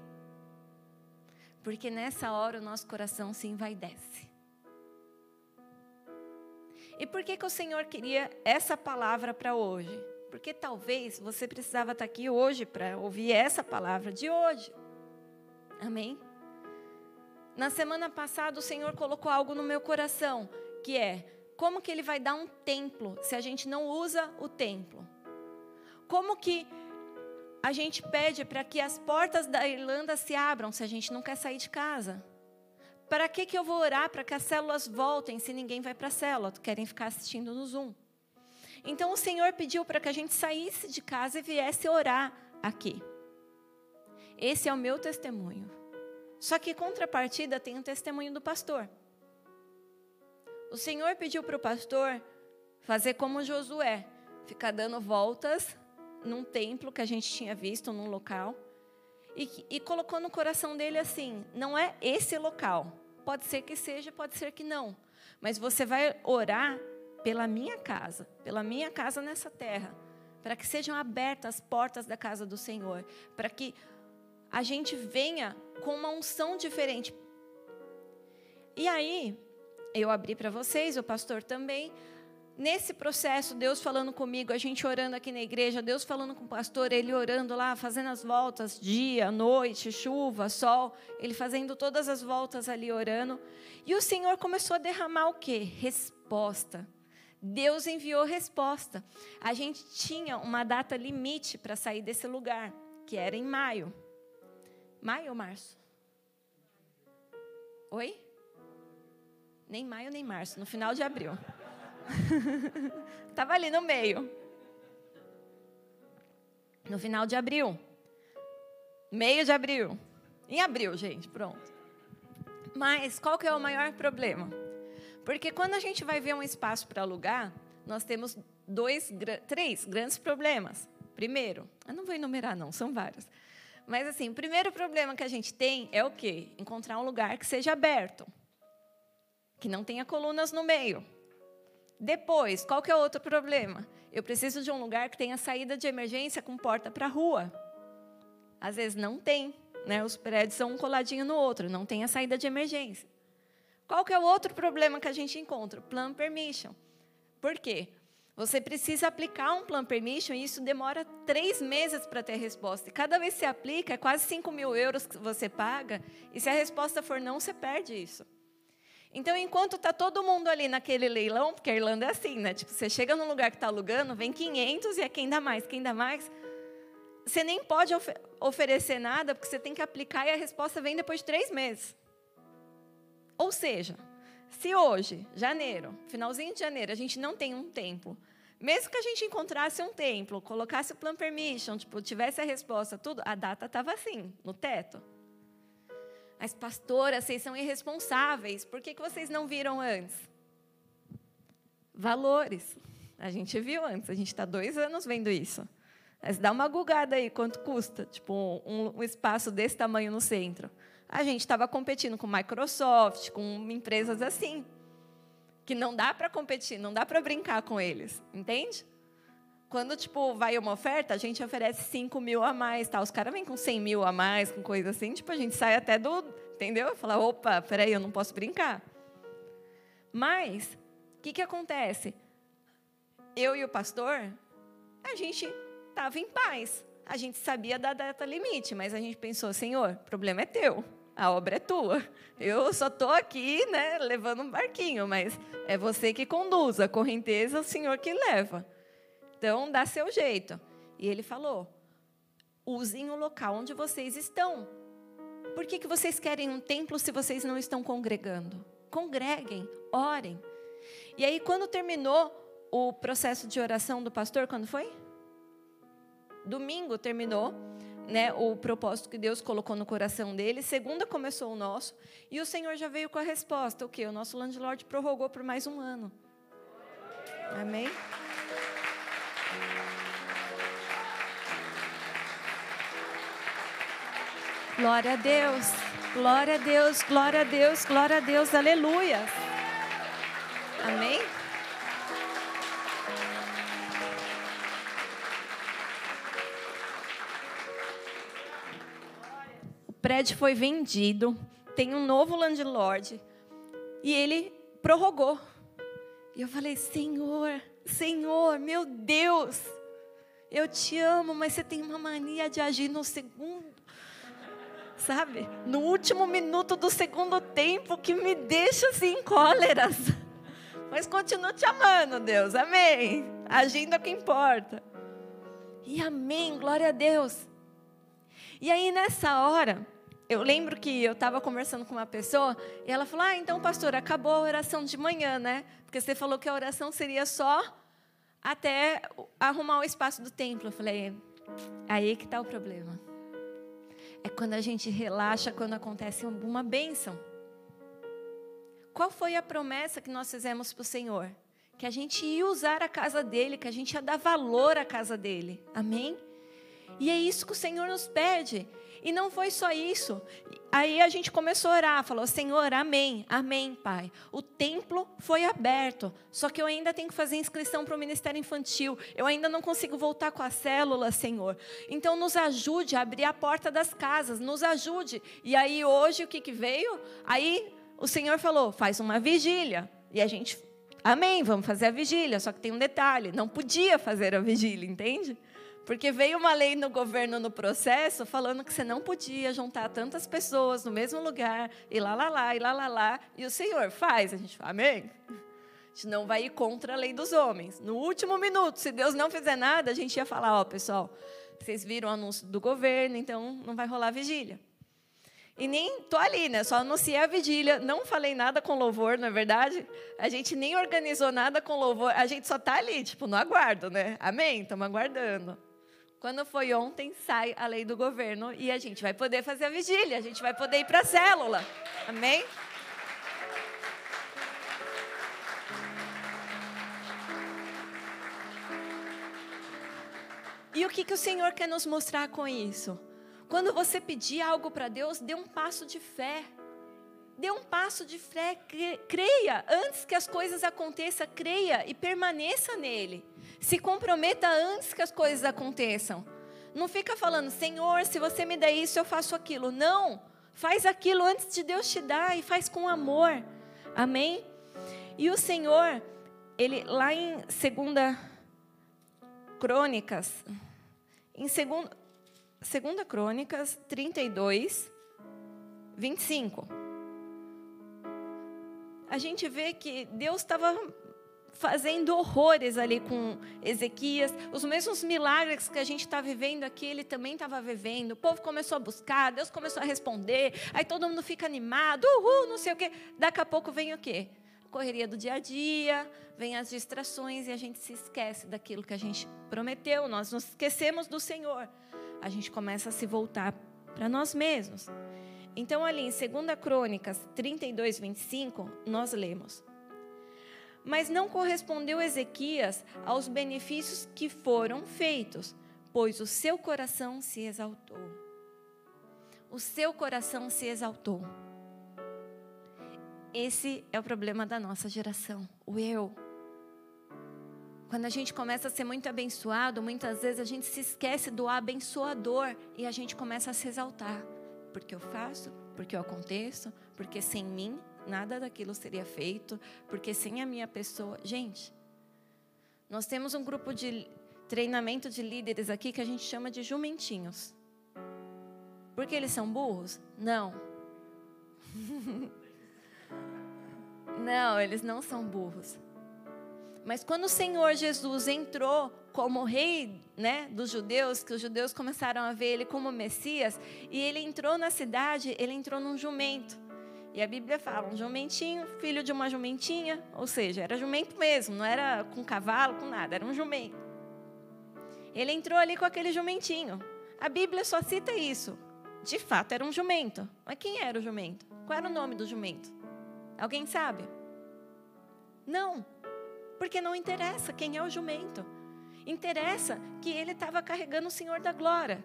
Porque nessa hora o nosso coração se envaidece. E por que, que o Senhor queria essa palavra para hoje? Porque talvez você precisava estar aqui hoje para ouvir essa palavra de hoje. Amém? Na semana passada, o Senhor colocou algo no meu coração, que é como que Ele vai dar um templo se a gente não usa o templo? Como que a gente pede para que as portas da Irlanda se abram se a gente não quer sair de casa? Para que, que eu vou orar para que as células voltem se ninguém vai para a célula? Querem ficar assistindo no Zoom. Então o Senhor pediu para que a gente saísse de casa e viesse orar aqui. Esse é o meu testemunho. Só que, contrapartida, tem um testemunho do pastor. O Senhor pediu para o pastor fazer como Josué, ficar dando voltas num templo que a gente tinha visto, num local, e, e colocou no coração dele assim: não é esse local. Pode ser que seja, pode ser que não. Mas você vai orar pela minha casa, pela minha casa nessa terra, para que sejam abertas as portas da casa do Senhor, para que a gente venha com uma unção diferente. E aí, eu abri para vocês, o pastor também. Nesse processo, Deus falando comigo, a gente orando aqui na igreja, Deus falando com o pastor, ele orando lá, fazendo as voltas, dia, noite, chuva, sol, ele fazendo todas as voltas ali orando. E o Senhor começou a derramar o quê? Resposta. Deus enviou resposta. A gente tinha uma data limite para sair desse lugar, que era em maio. Maio ou março? Oi? Nem maio nem março, no final de abril. Estava ali no meio. No final de abril. Meio de abril. Em abril, gente, pronto. Mas qual que é o maior problema? Porque quando a gente vai ver um espaço para alugar, nós temos dois, três grandes problemas. Primeiro, eu não vou enumerar não, são vários. Mas assim, o primeiro problema que a gente tem é o quê? Encontrar um lugar que seja aberto, que não tenha colunas no meio. Depois, qual que é o outro problema? Eu preciso de um lugar que tenha saída de emergência com porta para a rua. Às vezes não tem, né? Os prédios são um coladinho no outro, não tem a saída de emergência. Qual que é o outro problema que a gente encontra? Plan permission. Por quê? Você precisa aplicar um plan permission e isso demora três meses para ter resposta. E cada vez que você aplica, é quase 5 mil euros que você paga. E se a resposta for não, você perde isso. Então, enquanto está todo mundo ali naquele leilão, porque a Irlanda é assim, né? Tipo, você chega num lugar que está alugando, vem 500 e é quem dá mais, quem dá mais. Você nem pode of oferecer nada, porque você tem que aplicar e a resposta vem depois de três meses. Ou seja, se hoje, janeiro, finalzinho de janeiro, a gente não tem um templo, mesmo que a gente encontrasse um templo, colocasse o plan permission, tipo, tivesse a resposta, tudo, a data estava assim, no teto. Mas, pastora, vocês são irresponsáveis. Por que, que vocês não viram antes? Valores. A gente viu antes, a gente está dois anos vendo isso. Mas dá uma gugada aí, quanto custa? Tipo, um, um espaço desse tamanho no centro a gente estava competindo com Microsoft, com empresas assim, que não dá para competir, não dá para brincar com eles, entende? Quando tipo vai uma oferta, a gente oferece 5 mil a mais, tá? Os caras vêm com 100 mil a mais, com coisa assim, tipo a gente sai até do, entendeu? Fala, opa, peraí, eu não posso brincar. Mas o que que acontece? Eu e o pastor, a gente estava em paz. A gente sabia da data limite, mas a gente pensou, Senhor, o problema é teu a obra é tua. Eu só estou aqui, né, levando um barquinho, mas é você que conduz, a correnteza é o Senhor que leva. Então, dá seu jeito. E ele falou: usem o local onde vocês estão. Por que, que vocês querem um templo se vocês não estão congregando? Congreguem, orem. E aí, quando terminou o processo de oração do pastor, quando foi? Domingo terminou né, o propósito que Deus colocou no coração dele. Segunda começou o nosso. E o Senhor já veio com a resposta. O que? O nosso landlord prorrogou por mais um ano. Amém? Glória a Deus, glória a Deus, glória a Deus, glória a Deus, aleluia. Amém? Prédio foi vendido, tem um novo landlord e ele prorrogou. E eu falei: Senhor, Senhor, meu Deus, eu te amo, mas você tem uma mania de agir no segundo, sabe? No último minuto do segundo tempo que me deixa assim em cóleras. Mas continuo te amando, Deus, amém. Agindo é o que importa. E amém, glória a Deus. E aí nessa hora, eu lembro que eu estava conversando com uma pessoa e ela falou: Ah, então, pastor, acabou a oração de manhã, né? Porque você falou que a oração seria só até arrumar o espaço do templo. Eu falei: Aí que está o problema. É quando a gente relaxa, quando acontece uma bênção. Qual foi a promessa que nós fizemos para o Senhor? Que a gente ia usar a casa dele, que a gente ia dar valor à casa dele. Amém? E é isso que o Senhor nos pede. E não foi só isso. Aí a gente começou a orar, falou: Senhor, amém, amém, Pai. O templo foi aberto, só que eu ainda tenho que fazer inscrição para o Ministério Infantil. Eu ainda não consigo voltar com a célula, Senhor. Então nos ajude a abrir a porta das casas, nos ajude. E aí hoje o que, que veio? Aí o Senhor falou: faz uma vigília. E a gente, amém, vamos fazer a vigília. Só que tem um detalhe: não podia fazer a vigília, entende? Porque veio uma lei no governo no processo falando que você não podia juntar tantas pessoas no mesmo lugar, e lá, lá, lá, e lá, lá, lá. E o Senhor faz. A gente fala, amém? A gente não vai ir contra a lei dos homens. No último minuto, se Deus não fizer nada, a gente ia falar, ó, pessoal, vocês viram o anúncio do governo, então não vai rolar vigília. E nem tô ali, né? Só anunciei a vigília, não falei nada com louvor, não é verdade? A gente nem organizou nada com louvor, a gente só tá ali, tipo, no aguardo, né? Amém? Estamos aguardando. Quando foi ontem, sai a lei do governo e a gente vai poder fazer a vigília, a gente vai poder ir para a célula. Amém? E o que, que o Senhor quer nos mostrar com isso? Quando você pedir algo para Deus, dê um passo de fé. Dê um passo de fé, creia. Antes que as coisas aconteçam, creia e permaneça nele. Se comprometa antes que as coisas aconteçam. Não fica falando, Senhor, se você me der isso, eu faço aquilo. Não. Faz aquilo antes de Deus te dar e faz com amor. Amém? E o Senhor, ele lá em segunda Crônicas, em segunda, segunda Crônicas 32, 25. A gente vê que Deus estava fazendo horrores ali com Ezequias. Os mesmos milagres que a gente está vivendo aqui, ele também estava vivendo. O povo começou a buscar, Deus começou a responder. Aí todo mundo fica animado, uhul, não sei o quê. Daqui a pouco vem o quê? Correria do dia a dia, vem as distrações e a gente se esquece daquilo que a gente prometeu. Nós nos esquecemos do Senhor. A gente começa a se voltar para nós mesmos. Então, ali em 2 Crônicas 32, 25, nós lemos. Mas não correspondeu Ezequias aos benefícios que foram feitos, pois o seu coração se exaltou. O seu coração se exaltou. Esse é o problema da nossa geração, o eu. Quando a gente começa a ser muito abençoado, muitas vezes a gente se esquece do abençoador e a gente começa a se exaltar. Porque eu faço, porque eu aconteço, porque sem mim nada daquilo seria feito, porque sem a minha pessoa. Gente, nós temos um grupo de treinamento de líderes aqui que a gente chama de jumentinhos. Porque eles são burros? Não. não, eles não são burros. Mas quando o Senhor Jesus entrou como rei né, dos judeus, que os judeus começaram a ver ele como Messias, e ele entrou na cidade, ele entrou num jumento. E a Bíblia fala, um jumentinho, filho de uma jumentinha, ou seja, era jumento mesmo, não era com cavalo, com nada, era um jumento. Ele entrou ali com aquele jumentinho. A Bíblia só cita isso. De fato, era um jumento. Mas quem era o jumento? Qual era o nome do jumento? Alguém sabe? Não. Porque não interessa quem é o jumento. Interessa que ele estava carregando o Senhor da glória.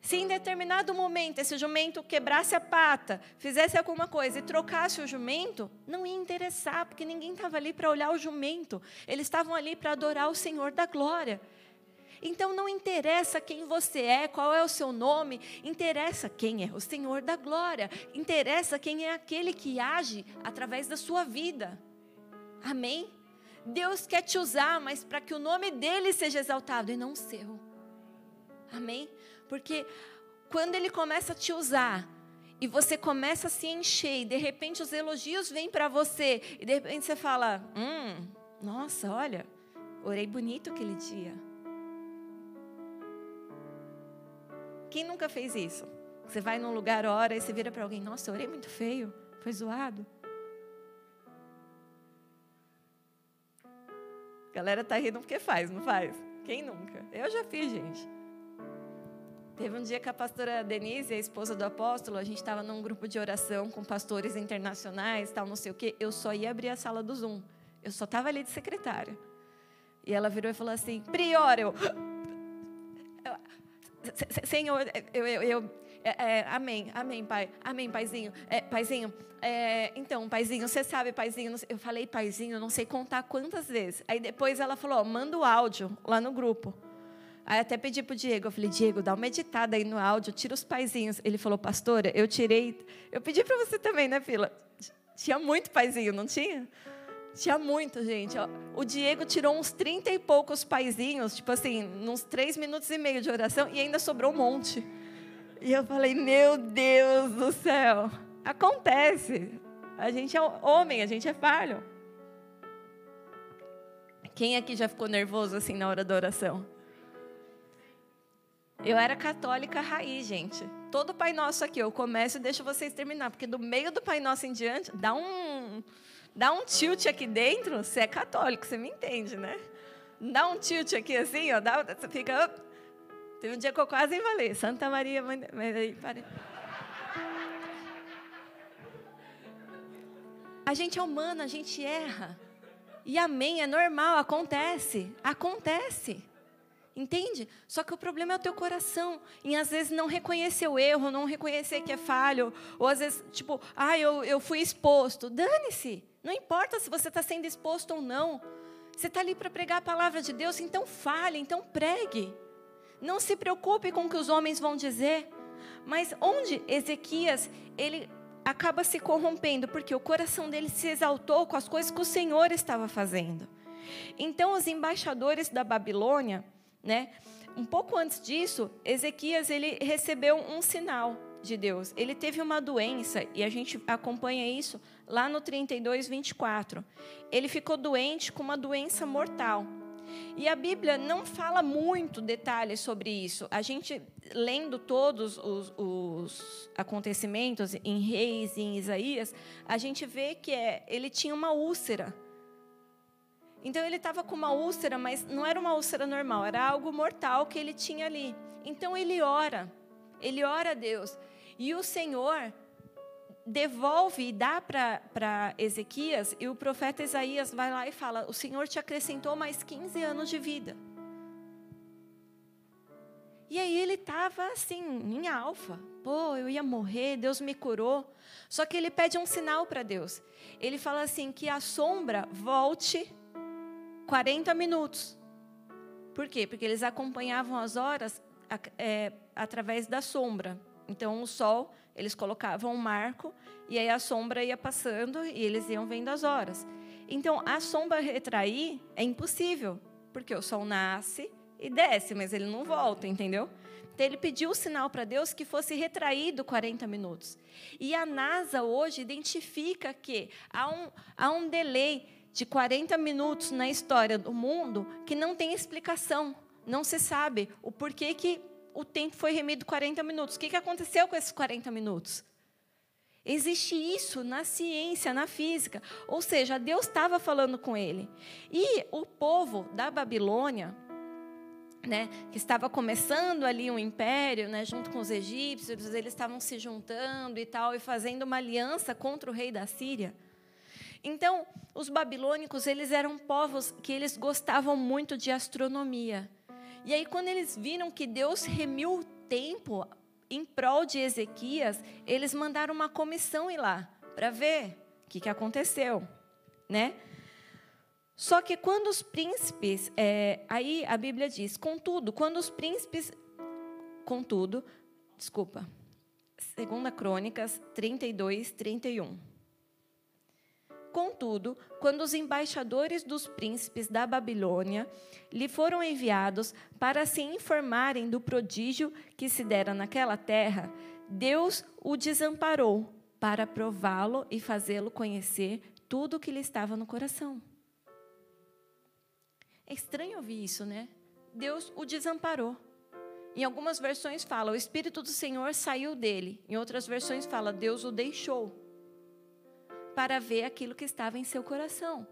Se em determinado momento esse jumento quebrasse a pata, fizesse alguma coisa e trocasse o jumento, não ia interessar, porque ninguém estava ali para olhar o jumento. Eles estavam ali para adorar o Senhor da glória. Então não interessa quem você é, qual é o seu nome, interessa quem é o Senhor da glória, interessa quem é aquele que age através da sua vida. Amém? Deus quer te usar, mas para que o nome dele seja exaltado e não o seu. Amém? Porque quando ele começa a te usar, e você começa a se encher, e de repente os elogios vêm para você, e de repente você fala: Hum, nossa, olha, orei bonito aquele dia. Quem nunca fez isso? Você vai num lugar, ora, e você vira para alguém: Nossa, orei muito feio, foi zoado. A galera tá rindo porque faz, não faz? Quem nunca? Eu já fiz, gente. Teve um dia que a pastora Denise, a esposa do apóstolo, a gente estava num grupo de oração com pastores internacionais, tal, não sei o quê. Eu só ia abrir a sala do Zoom. Eu só estava ali de secretária. E ela virou e falou assim: Prior, eu. Senhor, eu, eu, eu é, é, amém, amém, pai, amém, paizinho, é, paizinho, é, então, paizinho, você sabe, paizinho, eu falei paizinho, não sei contar quantas vezes. Aí depois ela falou, ó, manda o áudio lá no grupo. Aí até pedi para o Diego, eu falei, Diego, dá uma editada aí no áudio, tira os paizinhos. Ele falou, pastora, eu tirei. Eu pedi para você também, né, Fila? Tinha muito paizinho, não tinha? Tinha muito, gente. O Diego tirou uns 30 e poucos paizinhos, tipo assim, uns três minutos e meio de oração, e ainda sobrou um monte. E eu falei, meu Deus do céu, acontece. A gente é homem, a gente é falho. Quem aqui já ficou nervoso assim na hora da oração? Eu era católica raiz, gente. Todo Pai Nosso aqui, eu começo e deixo vocês terminar, porque do meio do Pai Nosso em diante, dá um, dá um tilt aqui dentro, você é católico, você me entende, né? Dá um tilt aqui assim, ó, dá, você fica... Teve um dia que eu quase envalei. Santa Maria, mãe... A gente é humano, a gente erra. E amém, é normal, acontece. Acontece. Entende? Só que o problema é o teu coração. E às vezes não reconhecer o erro, não reconhecer que é falho. Ou às vezes, tipo, ah, eu, eu fui exposto. Dane-se. Não importa se você está sendo exposto ou não. Você está ali para pregar a palavra de Deus, então fale, então pregue. Não se preocupe com o que os homens vão dizer. Mas onde Ezequias, ele acaba se corrompendo, porque o coração dele se exaltou com as coisas que o Senhor estava fazendo. Então, os embaixadores da Babilônia, né, um pouco antes disso, Ezequias ele recebeu um sinal de Deus. Ele teve uma doença, e a gente acompanha isso lá no 32, 24. Ele ficou doente com uma doença mortal. E a Bíblia não fala muito detalhes sobre isso. A gente, lendo todos os, os acontecimentos em Reis e em Isaías, a gente vê que é, ele tinha uma úlcera. Então ele estava com uma úlcera, mas não era uma úlcera normal, era algo mortal que ele tinha ali. Então ele ora, ele ora a Deus. E o Senhor devolve e dá para Ezequias, e o profeta Isaías vai lá e fala: O Senhor te acrescentou mais 15 anos de vida. E aí ele estava assim, em alfa. Pô, eu ia morrer, Deus me curou. Só que ele pede um sinal para Deus. Ele fala assim: que a sombra volte 40 minutos. Por quê? Porque eles acompanhavam as horas é, através da sombra. Então, o sol eles colocavam um marco e aí a sombra ia passando e eles iam vendo as horas. Então, a sombra retrair é impossível, porque o sol nasce e desce, mas ele não volta, entendeu? Então, ele pediu o sinal para Deus que fosse retraído 40 minutos. E a NASA hoje identifica que há um, há um delay de 40 minutos na história do mundo que não tem explicação. Não se sabe o porquê que o tempo foi remido 40 minutos. O que aconteceu com esses 40 minutos? Existe isso na ciência, na física. Ou seja, Deus estava falando com ele. E o povo da Babilônia, né, que estava começando ali um império, né, junto com os egípcios, eles estavam se juntando e tal, e fazendo uma aliança contra o rei da Síria. Então, os babilônicos, eles eram povos que eles gostavam muito de astronomia. E aí, quando eles viram que Deus remiu o tempo em prol de Ezequias, eles mandaram uma comissão ir lá para ver o que, que aconteceu, né? Só que quando os príncipes, é, aí a Bíblia diz, contudo, quando os príncipes, contudo, desculpa, 2 Crônicas 32, 31. Contudo, quando os embaixadores dos príncipes da Babilônia lhe foram enviados para se informarem do prodígio que se dera naquela terra, Deus o desamparou para prová-lo e fazê-lo conhecer tudo o que lhe estava no coração. É estranho ouvir isso, né? Deus o desamparou. Em algumas versões fala, o Espírito do Senhor saiu dele. Em outras versões fala, Deus o deixou para ver aquilo que estava em seu coração.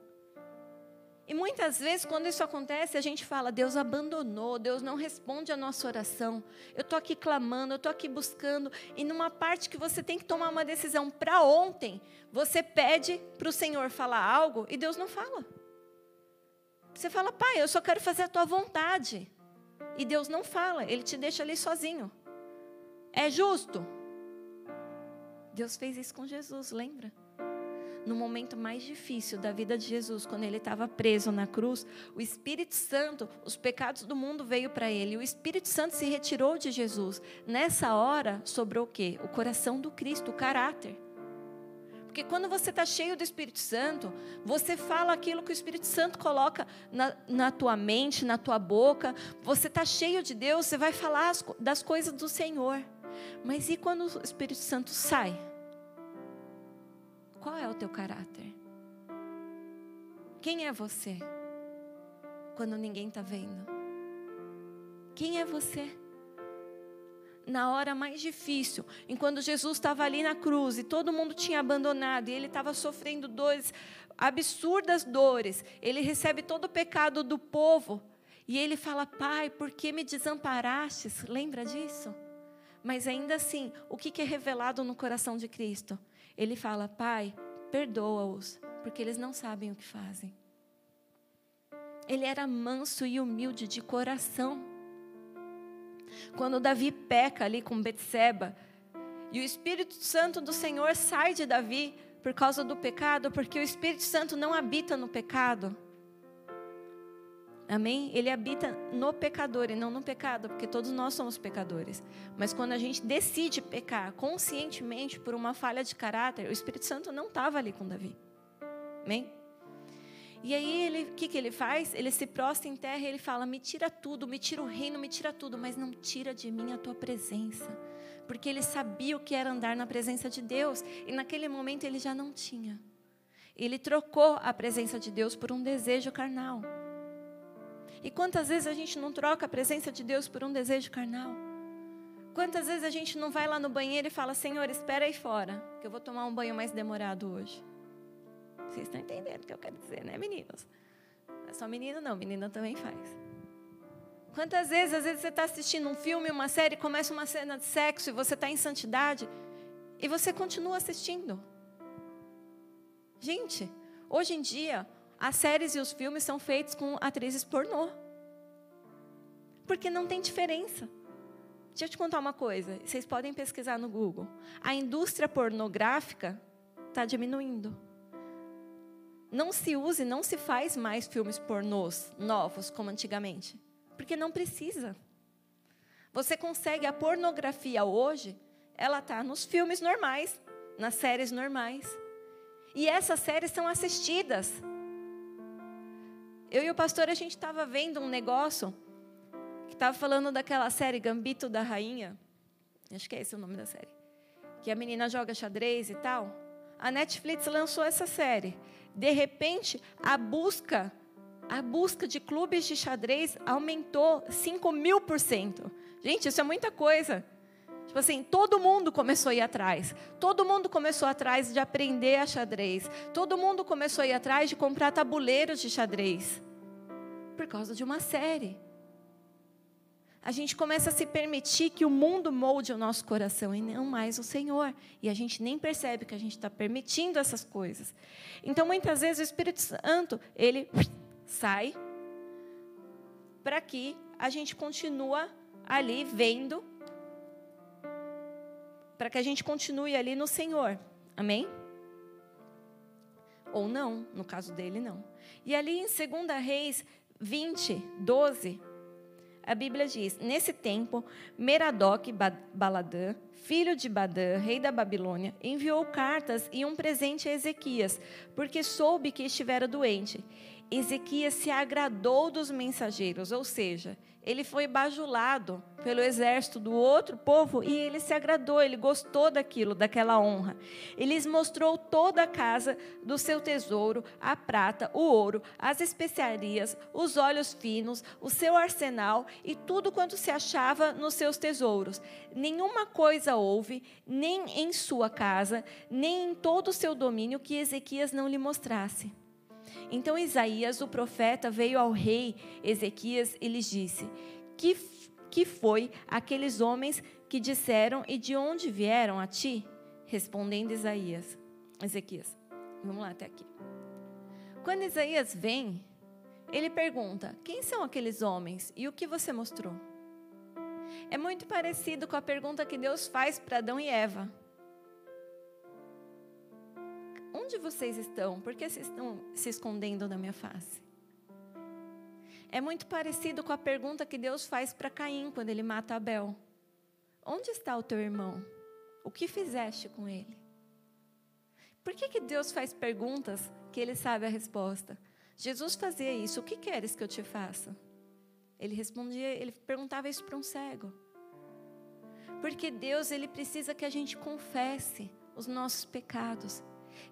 E muitas vezes, quando isso acontece, a gente fala: Deus abandonou, Deus não responde a nossa oração. Eu estou aqui clamando, eu estou aqui buscando. E numa parte que você tem que tomar uma decisão para ontem, você pede para o Senhor falar algo e Deus não fala. Você fala, Pai, eu só quero fazer a tua vontade. E Deus não fala, Ele te deixa ali sozinho. É justo? Deus fez isso com Jesus, lembra? No momento mais difícil da vida de Jesus, quando ele estava preso na cruz, o Espírito Santo, os pecados do mundo veio para ele, o Espírito Santo se retirou de Jesus. Nessa hora sobrou o quê? O coração do Cristo, o caráter. Porque quando você está cheio do Espírito Santo, você fala aquilo que o Espírito Santo coloca na, na tua mente, na tua boca. Você está cheio de Deus, você vai falar as, das coisas do Senhor. Mas e quando o Espírito Santo sai? Qual é o teu caráter? Quem é você? Quando ninguém está vendo. Quem é você? Na hora mais difícil, enquanto Jesus estava ali na cruz e todo mundo tinha abandonado e ele estava sofrendo dores, absurdas dores, ele recebe todo o pecado do povo e ele fala: Pai, por que me desamparastes? Lembra disso? Mas ainda assim, o que é revelado no coração de Cristo? Ele fala: Pai, perdoa-os, porque eles não sabem o que fazem. Ele era manso e humilde de coração. Quando Davi peca ali com Betseba, e o Espírito Santo do Senhor sai de Davi por causa do pecado, porque o Espírito Santo não habita no pecado. Amém? Ele habita no pecador e não no pecado, porque todos nós somos pecadores. Mas quando a gente decide pecar conscientemente por uma falha de caráter, o Espírito Santo não estava ali com Davi. Amém? E aí o que, que ele faz? Ele se prostra em terra e ele fala: "Me tira tudo, me tira o reino, me tira tudo, mas não tira de mim a tua presença." Porque ele sabia o que era andar na presença de Deus, e naquele momento ele já não tinha. Ele trocou a presença de Deus por um desejo carnal. E quantas vezes a gente não troca a presença de Deus por um desejo carnal? Quantas vezes a gente não vai lá no banheiro e fala: Senhor, espera aí fora, que eu vou tomar um banho mais demorado hoje? Vocês estão entendendo o que eu quero dizer, né, meninos? Não é só menino, não, menina também faz. Quantas vezes, às vezes você está assistindo um filme, uma série, começa uma cena de sexo e você está em santidade e você continua assistindo? Gente, hoje em dia, as séries e os filmes são feitos com atrizes pornô. Porque não tem diferença. Deixa eu te contar uma coisa, vocês podem pesquisar no Google. A indústria pornográfica está diminuindo. Não se usa e não se faz mais filmes pornôs novos como antigamente. Porque não precisa. Você consegue a pornografia hoje, ela está nos filmes normais, nas séries normais. E essas séries são assistidas. Eu e o pastor, a gente estava vendo um negócio que estava falando daquela série Gambito da Rainha. Acho que é esse o nome da série. Que a menina joga xadrez e tal. A Netflix lançou essa série. De repente, a busca, a busca de clubes de xadrez aumentou 5 mil por cento. Gente, isso é muita coisa. Tipo assim, todo mundo começou a ir atrás. Todo mundo começou atrás de aprender a xadrez. Todo mundo começou a ir atrás de comprar tabuleiros de xadrez. Por causa de uma série. A gente começa a se permitir que o mundo molde o nosso coração e não mais o Senhor. E a gente nem percebe que a gente está permitindo essas coisas. Então, muitas vezes, o Espírito Santo, ele sai para que a gente continue ali vendo para que a gente continue ali no Senhor. Amém? Ou não, no caso dele, não. E ali em 2 Reis 20, 12, a Bíblia diz: Nesse tempo, Meradok Baladã, filho de Badã, rei da Babilônia, enviou cartas e um presente a Ezequias, porque soube que estivera doente. Ezequias se agradou dos mensageiros, ou seja, ele foi bajulado pelo exército do outro povo e ele se agradou, ele gostou daquilo, daquela honra. Ele lhes mostrou toda a casa do seu tesouro, a prata, o ouro, as especiarias, os óleos finos, o seu arsenal e tudo quanto se achava nos seus tesouros. Nenhuma coisa houve, nem em sua casa, nem em todo o seu domínio, que Ezequias não lhe mostrasse. Então Isaías, o profeta, veio ao rei Ezequias e lhes disse: Que, que foi aqueles homens que disseram e de onde vieram a ti? Respondendo Isaías, Ezequias. Vamos lá até aqui. Quando Isaías vem, ele pergunta: Quem são aqueles homens e o que você mostrou? É muito parecido com a pergunta que Deus faz para Adão e Eva. Onde vocês estão? Por que vocês estão se escondendo da minha face? É muito parecido com a pergunta que Deus faz para Caim quando ele mata Abel: Onde está o teu irmão? O que fizeste com ele? Por que, que Deus faz perguntas que ele sabe a resposta? Jesus fazia isso: O que queres que eu te faça? Ele respondia, ele perguntava isso para um cego. Porque Deus, ele precisa que a gente confesse os nossos pecados.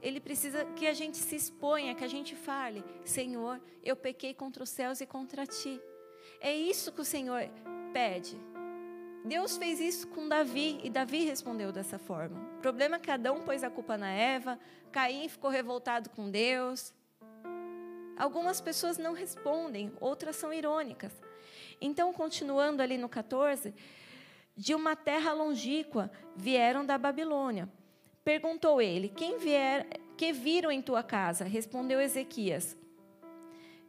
Ele precisa que a gente se exponha, que a gente fale: Senhor, eu pequei contra os céus e contra ti. É isso que o Senhor pede. Deus fez isso com Davi e Davi respondeu dessa forma. O problema é que Adão pôs a culpa na Eva, Caim ficou revoltado com Deus. Algumas pessoas não respondem, outras são irônicas. Então, continuando ali no 14, de uma terra longínqua vieram da Babilônia Perguntou ele: Quem vier, que viram em tua casa? Respondeu Ezequias: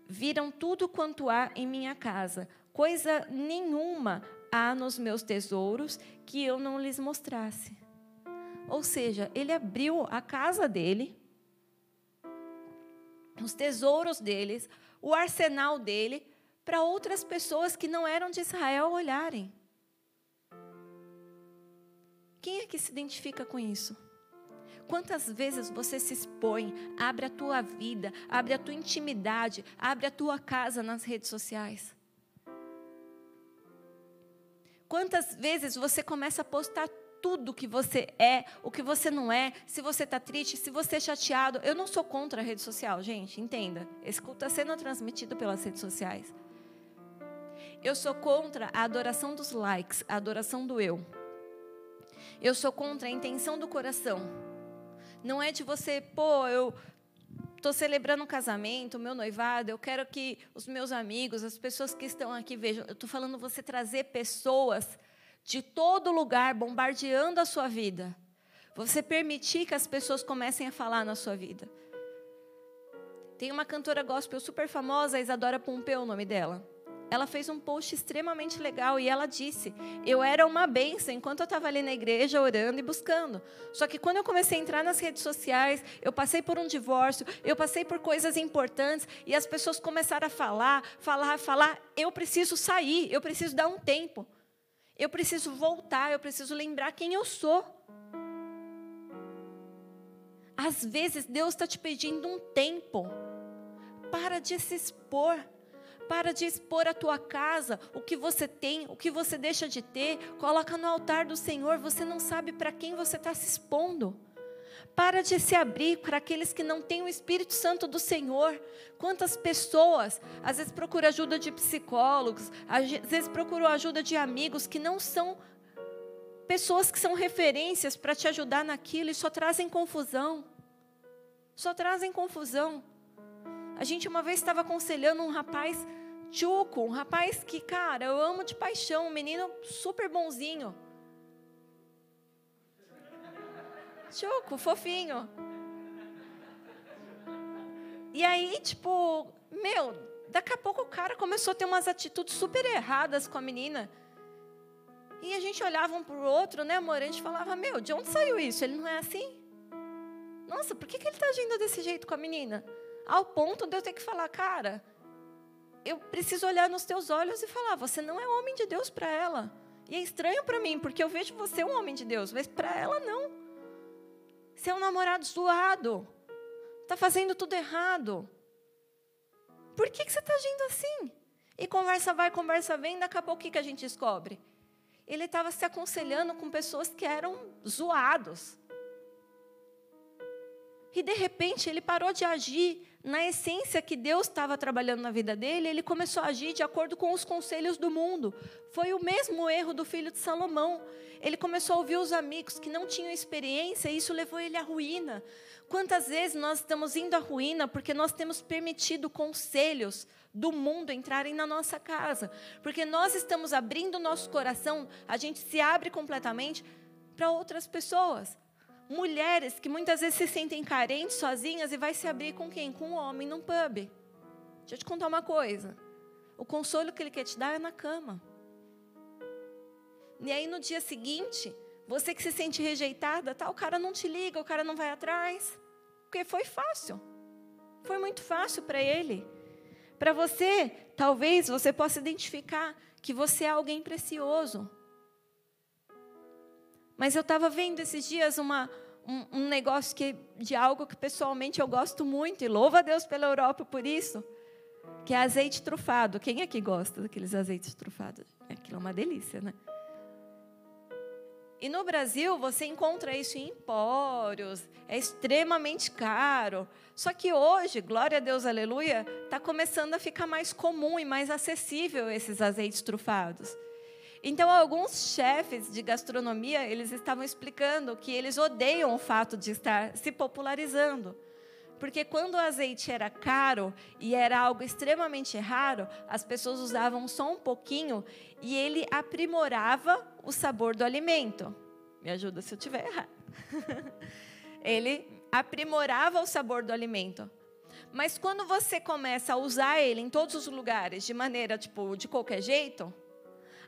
Viram tudo quanto há em minha casa. Coisa nenhuma há nos meus tesouros que eu não lhes mostrasse. Ou seja, ele abriu a casa dele, os tesouros deles, o arsenal dele, para outras pessoas que não eram de Israel olharem. Quem é que se identifica com isso? Quantas vezes você se expõe, abre a tua vida, abre a tua intimidade, abre a tua casa nas redes sociais? Quantas vezes você começa a postar tudo que você é, o que você não é, se você está triste, se você é chateado. Eu não sou contra a rede social, gente, entenda. Esse culto está sendo transmitido pelas redes sociais. Eu sou contra a adoração dos likes, a adoração do eu. Eu sou contra a intenção do coração. Não é de você, pô, eu estou celebrando um casamento, meu noivado, eu quero que os meus amigos, as pessoas que estão aqui vejam. Eu estou falando você trazer pessoas de todo lugar bombardeando a sua vida. Você permitir que as pessoas comecem a falar na sua vida. Tem uma cantora gospel super famosa, Isadora Pompeu, o nome dela ela fez um post extremamente legal e ela disse: Eu era uma benção enquanto eu estava ali na igreja orando e buscando. Só que quando eu comecei a entrar nas redes sociais, eu passei por um divórcio, eu passei por coisas importantes e as pessoas começaram a falar, falar, falar. Eu preciso sair, eu preciso dar um tempo. Eu preciso voltar, eu preciso lembrar quem eu sou. Às vezes Deus está te pedindo um tempo. Para de se expor. Para de expor a tua casa, o que você tem, o que você deixa de ter, coloca no altar do Senhor. Você não sabe para quem você está se expondo. Para de se abrir para aqueles que não têm o Espírito Santo do Senhor. Quantas pessoas, às vezes procuram ajuda de psicólogos, às vezes procuram ajuda de amigos que não são pessoas que são referências para te ajudar naquilo e só trazem confusão. Só trazem confusão. A gente uma vez estava aconselhando um rapaz Chuco, um rapaz que, cara, eu amo de paixão, um menino super bonzinho. Chuco, fofinho. E aí, tipo, meu, daqui a pouco o cara começou a ter umas atitudes super erradas com a menina. E a gente olhava um para o outro, né, amor? A gente falava, meu, de onde saiu isso? Ele não é assim? Nossa, por que, que ele está agindo desse jeito com a menina? Ao ponto de eu ter que falar, cara, eu preciso olhar nos teus olhos e falar: você não é homem de Deus para ela. E é estranho para mim, porque eu vejo você um homem de Deus, mas para ela não. Você é um namorado zoado. Está fazendo tudo errado. Por que, que você está agindo assim? E conversa vai, conversa vem, daqui a pouco o que, que a gente descobre? Ele estava se aconselhando com pessoas que eram zoados. E de repente ele parou de agir na essência que Deus estava trabalhando na vida dele, ele começou a agir de acordo com os conselhos do mundo. Foi o mesmo erro do filho de Salomão. Ele começou a ouvir os amigos que não tinham experiência e isso levou ele à ruína. Quantas vezes nós estamos indo à ruína porque nós temos permitido conselhos do mundo entrarem na nossa casa? Porque nós estamos abrindo o nosso coração, a gente se abre completamente para outras pessoas. Mulheres que muitas vezes se sentem carentes, sozinhas, e vai se abrir com quem? Com um homem num pub. Deixa eu te contar uma coisa. O consolo que ele quer te dar é na cama. E aí no dia seguinte, você que se sente rejeitada, tá, o cara não te liga, o cara não vai atrás. Porque foi fácil. Foi muito fácil para ele. Para você, talvez você possa identificar que você é alguém precioso. Mas eu estava vendo esses dias uma, um, um, negócio que, de algo que pessoalmente eu gosto muito, e louva a Deus pela Europa por isso, que é azeite trufado. Quem aqui gosta daqueles azeites trufados? Aquilo é uma delícia, né? E no Brasil você encontra isso em empórios, é extremamente caro. Só que hoje, glória a Deus, aleluia, está começando a ficar mais comum e mais acessível esses azeites trufados. Então, alguns chefes de gastronomia, eles estavam explicando que eles odeiam o fato de estar se popularizando. Porque quando o azeite era caro e era algo extremamente raro, as pessoas usavam só um pouquinho e ele aprimorava o sabor do alimento. Me ajuda se eu estiver errado. ele aprimorava o sabor do alimento. Mas quando você começa a usar ele em todos os lugares de maneira tipo de qualquer jeito,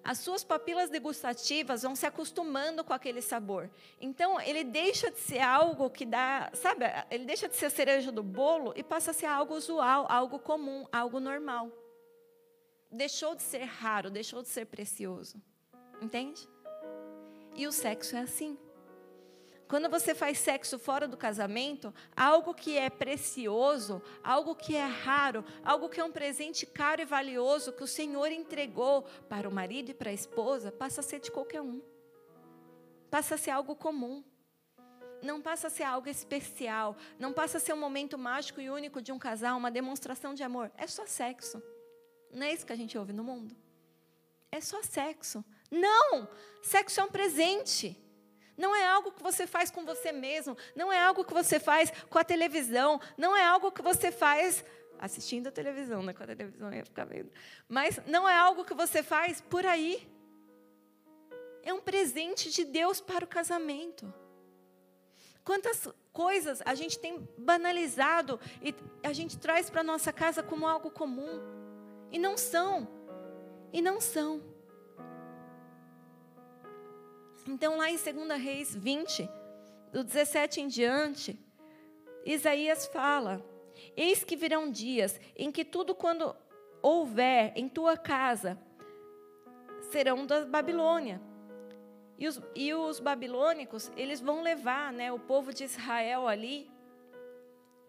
as suas papilas degustativas vão se acostumando com aquele sabor. Então, ele deixa de ser algo que dá, sabe, ele deixa de ser a cereja do bolo e passa a ser algo usual, algo comum, algo normal. Deixou de ser raro, deixou de ser precioso. Entende? E o sexo é assim. Quando você faz sexo fora do casamento, algo que é precioso, algo que é raro, algo que é um presente caro e valioso que o Senhor entregou para o marido e para a esposa, passa a ser de qualquer um. Passa a ser algo comum. Não passa a ser algo especial. Não passa a ser um momento mágico e único de um casal, uma demonstração de amor. É só sexo. Não é isso que a gente ouve no mundo? É só sexo. Não! Sexo é um presente. Não é algo que você faz com você mesmo, não é algo que você faz com a televisão, não é algo que você faz assistindo a televisão, né? Com a televisão ia ficar vendo. Mas não é algo que você faz por aí. É um presente de Deus para o casamento. Quantas coisas a gente tem banalizado e a gente traz para nossa casa como algo comum e não são. E não são. Então, lá em 2 Reis 20, do 17 em diante, Isaías fala: Eis que virão dias em que tudo quando houver em tua casa serão da Babilônia. E os, e os babilônicos, eles vão levar né, o povo de Israel ali,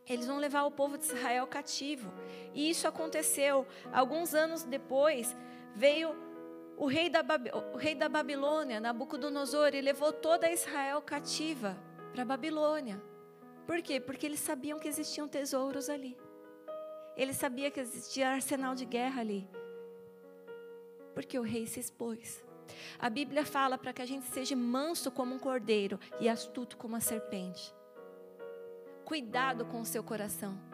eles vão levar o povo de Israel cativo. E isso aconteceu. Alguns anos depois, veio o rei da, o rei da Babilônia, Nabucodonosor, ele levou toda Israel cativa para a Babilônia. Por quê? Porque eles sabiam que existiam tesouros ali. Ele sabia que existia arsenal de guerra ali. Porque o rei se expôs. A Bíblia fala para que a gente seja manso como um cordeiro e astuto como a serpente. Cuidado com o seu coração.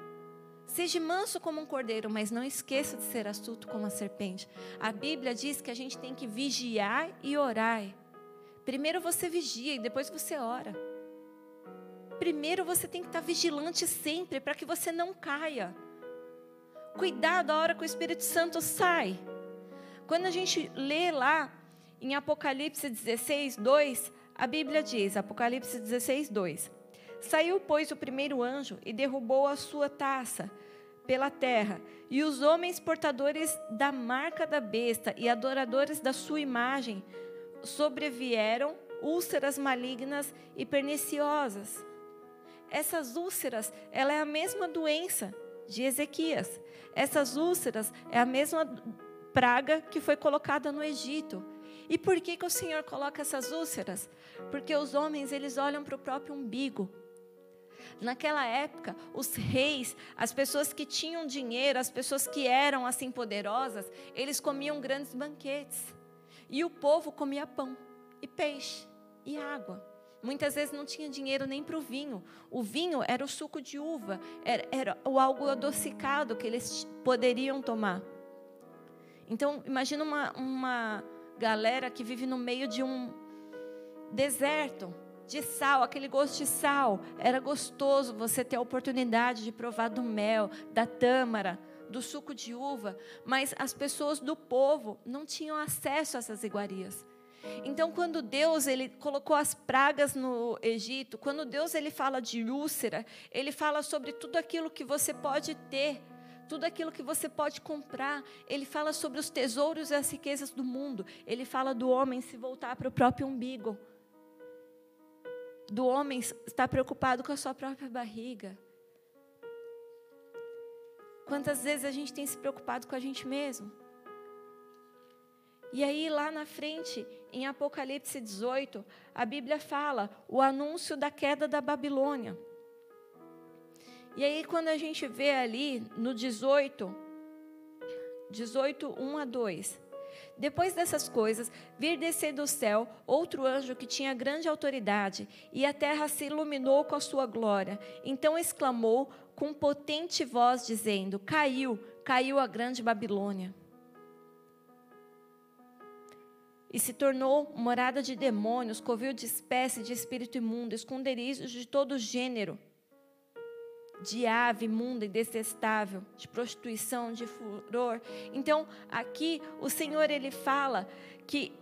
Seja manso como um cordeiro, mas não esqueça de ser astuto como a serpente. A Bíblia diz que a gente tem que vigiar e orar. Primeiro você vigia e depois você ora. Primeiro você tem que estar vigilante sempre para que você não caia. Cuidado a hora que o Espírito Santo sai. Quando a gente lê lá em Apocalipse 16, 2, a Bíblia diz, Apocalipse 16, 2: Saiu, pois, o primeiro anjo e derrubou a sua taça pela terra, e os homens portadores da marca da besta e adoradores da sua imagem sobrevieram úlceras malignas e perniciosas. Essas úlceras, ela é a mesma doença de Ezequias. Essas úlceras é a mesma praga que foi colocada no Egito. E por que, que o Senhor coloca essas úlceras? Porque os homens, eles olham para o próprio umbigo, Naquela época, os reis, as pessoas que tinham dinheiro, as pessoas que eram assim poderosas, eles comiam grandes banquetes. E o povo comia pão e peixe e água. Muitas vezes não tinha dinheiro nem para o vinho. O vinho era o suco de uva, era, era o algo adocicado que eles poderiam tomar. Então, imagina uma, uma galera que vive no meio de um deserto de sal, aquele gosto de sal. Era gostoso você ter a oportunidade de provar do mel, da tâmara, do suco de uva, mas as pessoas do povo não tinham acesso a essas iguarias. Então, quando Deus ele colocou as pragas no Egito, quando Deus ele fala de úlcera, ele fala sobre tudo aquilo que você pode ter, tudo aquilo que você pode comprar. Ele fala sobre os tesouros e as riquezas do mundo. Ele fala do homem se voltar para o próprio umbigo do homem está preocupado com a sua própria barriga. Quantas vezes a gente tem se preocupado com a gente mesmo? E aí, lá na frente, em Apocalipse 18, a Bíblia fala o anúncio da queda da Babilônia. E aí, quando a gente vê ali no 18, 18, 1 a 2, depois dessas coisas, vir descer do céu outro anjo que tinha grande autoridade, e a terra se iluminou com a sua glória. Então exclamou com potente voz, dizendo: Caiu, caiu a grande Babilônia. E se tornou morada de demônios, covil de espécie de espírito imundo, esconderijos de todo gênero de ave imunda e detestável, de prostituição, de furor. Então, aqui o Senhor ele fala que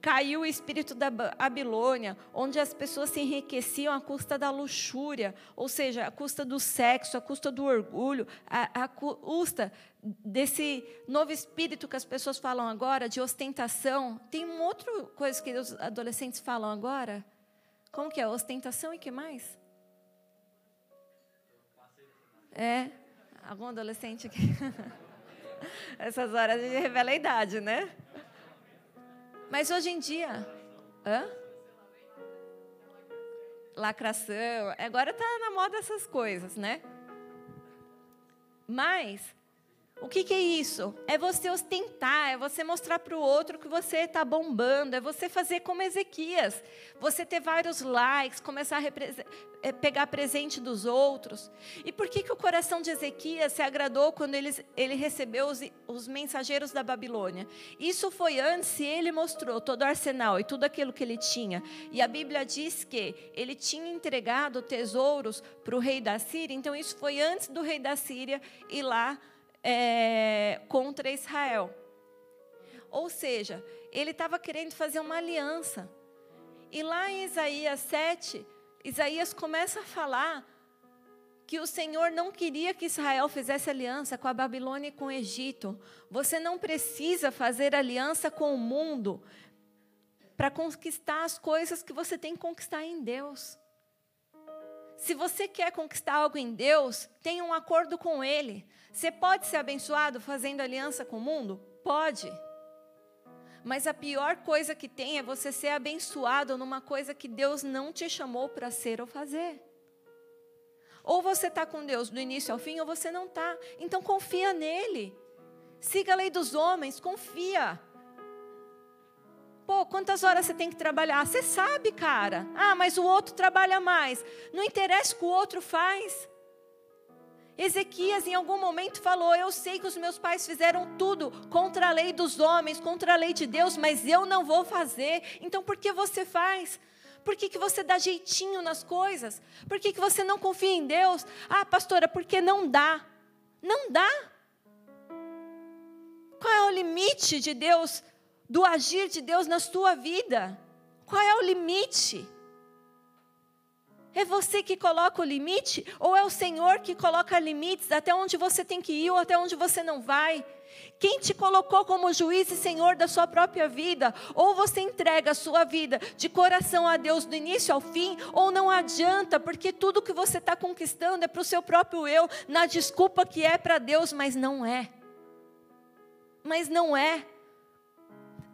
caiu o espírito da Babilônia, onde as pessoas se enriqueciam à custa da luxúria, ou seja, à custa do sexo, à custa do orgulho, à, à custa desse novo espírito que as pessoas falam agora, de ostentação. Tem uma outra coisa que os adolescentes falam agora. Como que é? Ostentação e que mais? É? Algum adolescente aqui? Essas horas a gente revela a idade, né? Mas hoje em dia. Hã? Lacração. Agora está na moda essas coisas, né? Mas o que, que, é isso? É você ostentar, é você mostrar para o outro que você está bombando, é você fazer como Ezequias, você ter vários likes, começar a é, pegar presente dos outros. E por que, que o coração de Ezequias se agradou quando ele, ele recebeu os, os mensageiros da Babilônia? Isso foi antes, se ele mostrou todo o arsenal e tudo aquilo que ele tinha. E a Bíblia diz que ele tinha entregado tesouros para o rei da Síria, então isso foi antes do rei da Síria ir lá é, contra Israel. Ou seja, ele estava querendo fazer uma aliança. E lá em Isaías 7, Isaías começa a falar que o Senhor não queria que Israel fizesse aliança com a Babilônia e com o Egito. Você não precisa fazer aliança com o mundo para conquistar as coisas que você tem que conquistar em Deus. Se você quer conquistar algo em Deus, tenha um acordo com Ele. Você pode ser abençoado fazendo aliança com o mundo? Pode. Mas a pior coisa que tem é você ser abençoado numa coisa que Deus não te chamou para ser ou fazer. Ou você está com Deus do início ao fim, ou você não está. Então confia nele. Siga a lei dos homens, confia. Quantas horas você tem que trabalhar? Você sabe, cara. Ah, mas o outro trabalha mais. Não interessa o que o outro faz. Ezequias, em algum momento, falou: Eu sei que os meus pais fizeram tudo contra a lei dos homens, contra a lei de Deus, mas eu não vou fazer. Então, por que você faz? Por que, que você dá jeitinho nas coisas? Por que, que você não confia em Deus? Ah, pastora, porque não dá. Não dá. Qual é o limite de Deus, do agir de Deus na sua vida? Qual é o limite? É você que coloca o limite ou é o Senhor que coloca limites até onde você tem que ir ou até onde você não vai? Quem te colocou como juiz e senhor da sua própria vida? Ou você entrega a sua vida de coração a Deus do início ao fim, ou não adianta, porque tudo que você está conquistando é para o seu próprio eu, na desculpa que é para Deus, mas não é. Mas não é.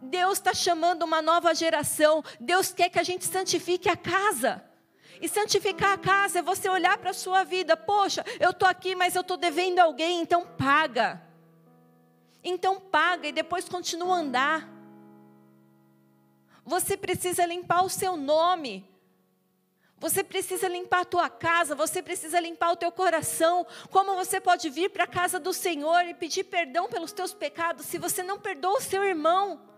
Deus está chamando uma nova geração. Deus quer que a gente santifique a casa. E santificar a casa é você olhar para a sua vida. Poxa, eu estou aqui, mas eu estou devendo alguém, então paga. Então paga e depois continua a andar. Você precisa limpar o seu nome. Você precisa limpar a tua casa, você precisa limpar o teu coração. Como você pode vir para a casa do Senhor e pedir perdão pelos teus pecados se você não perdoa o seu irmão?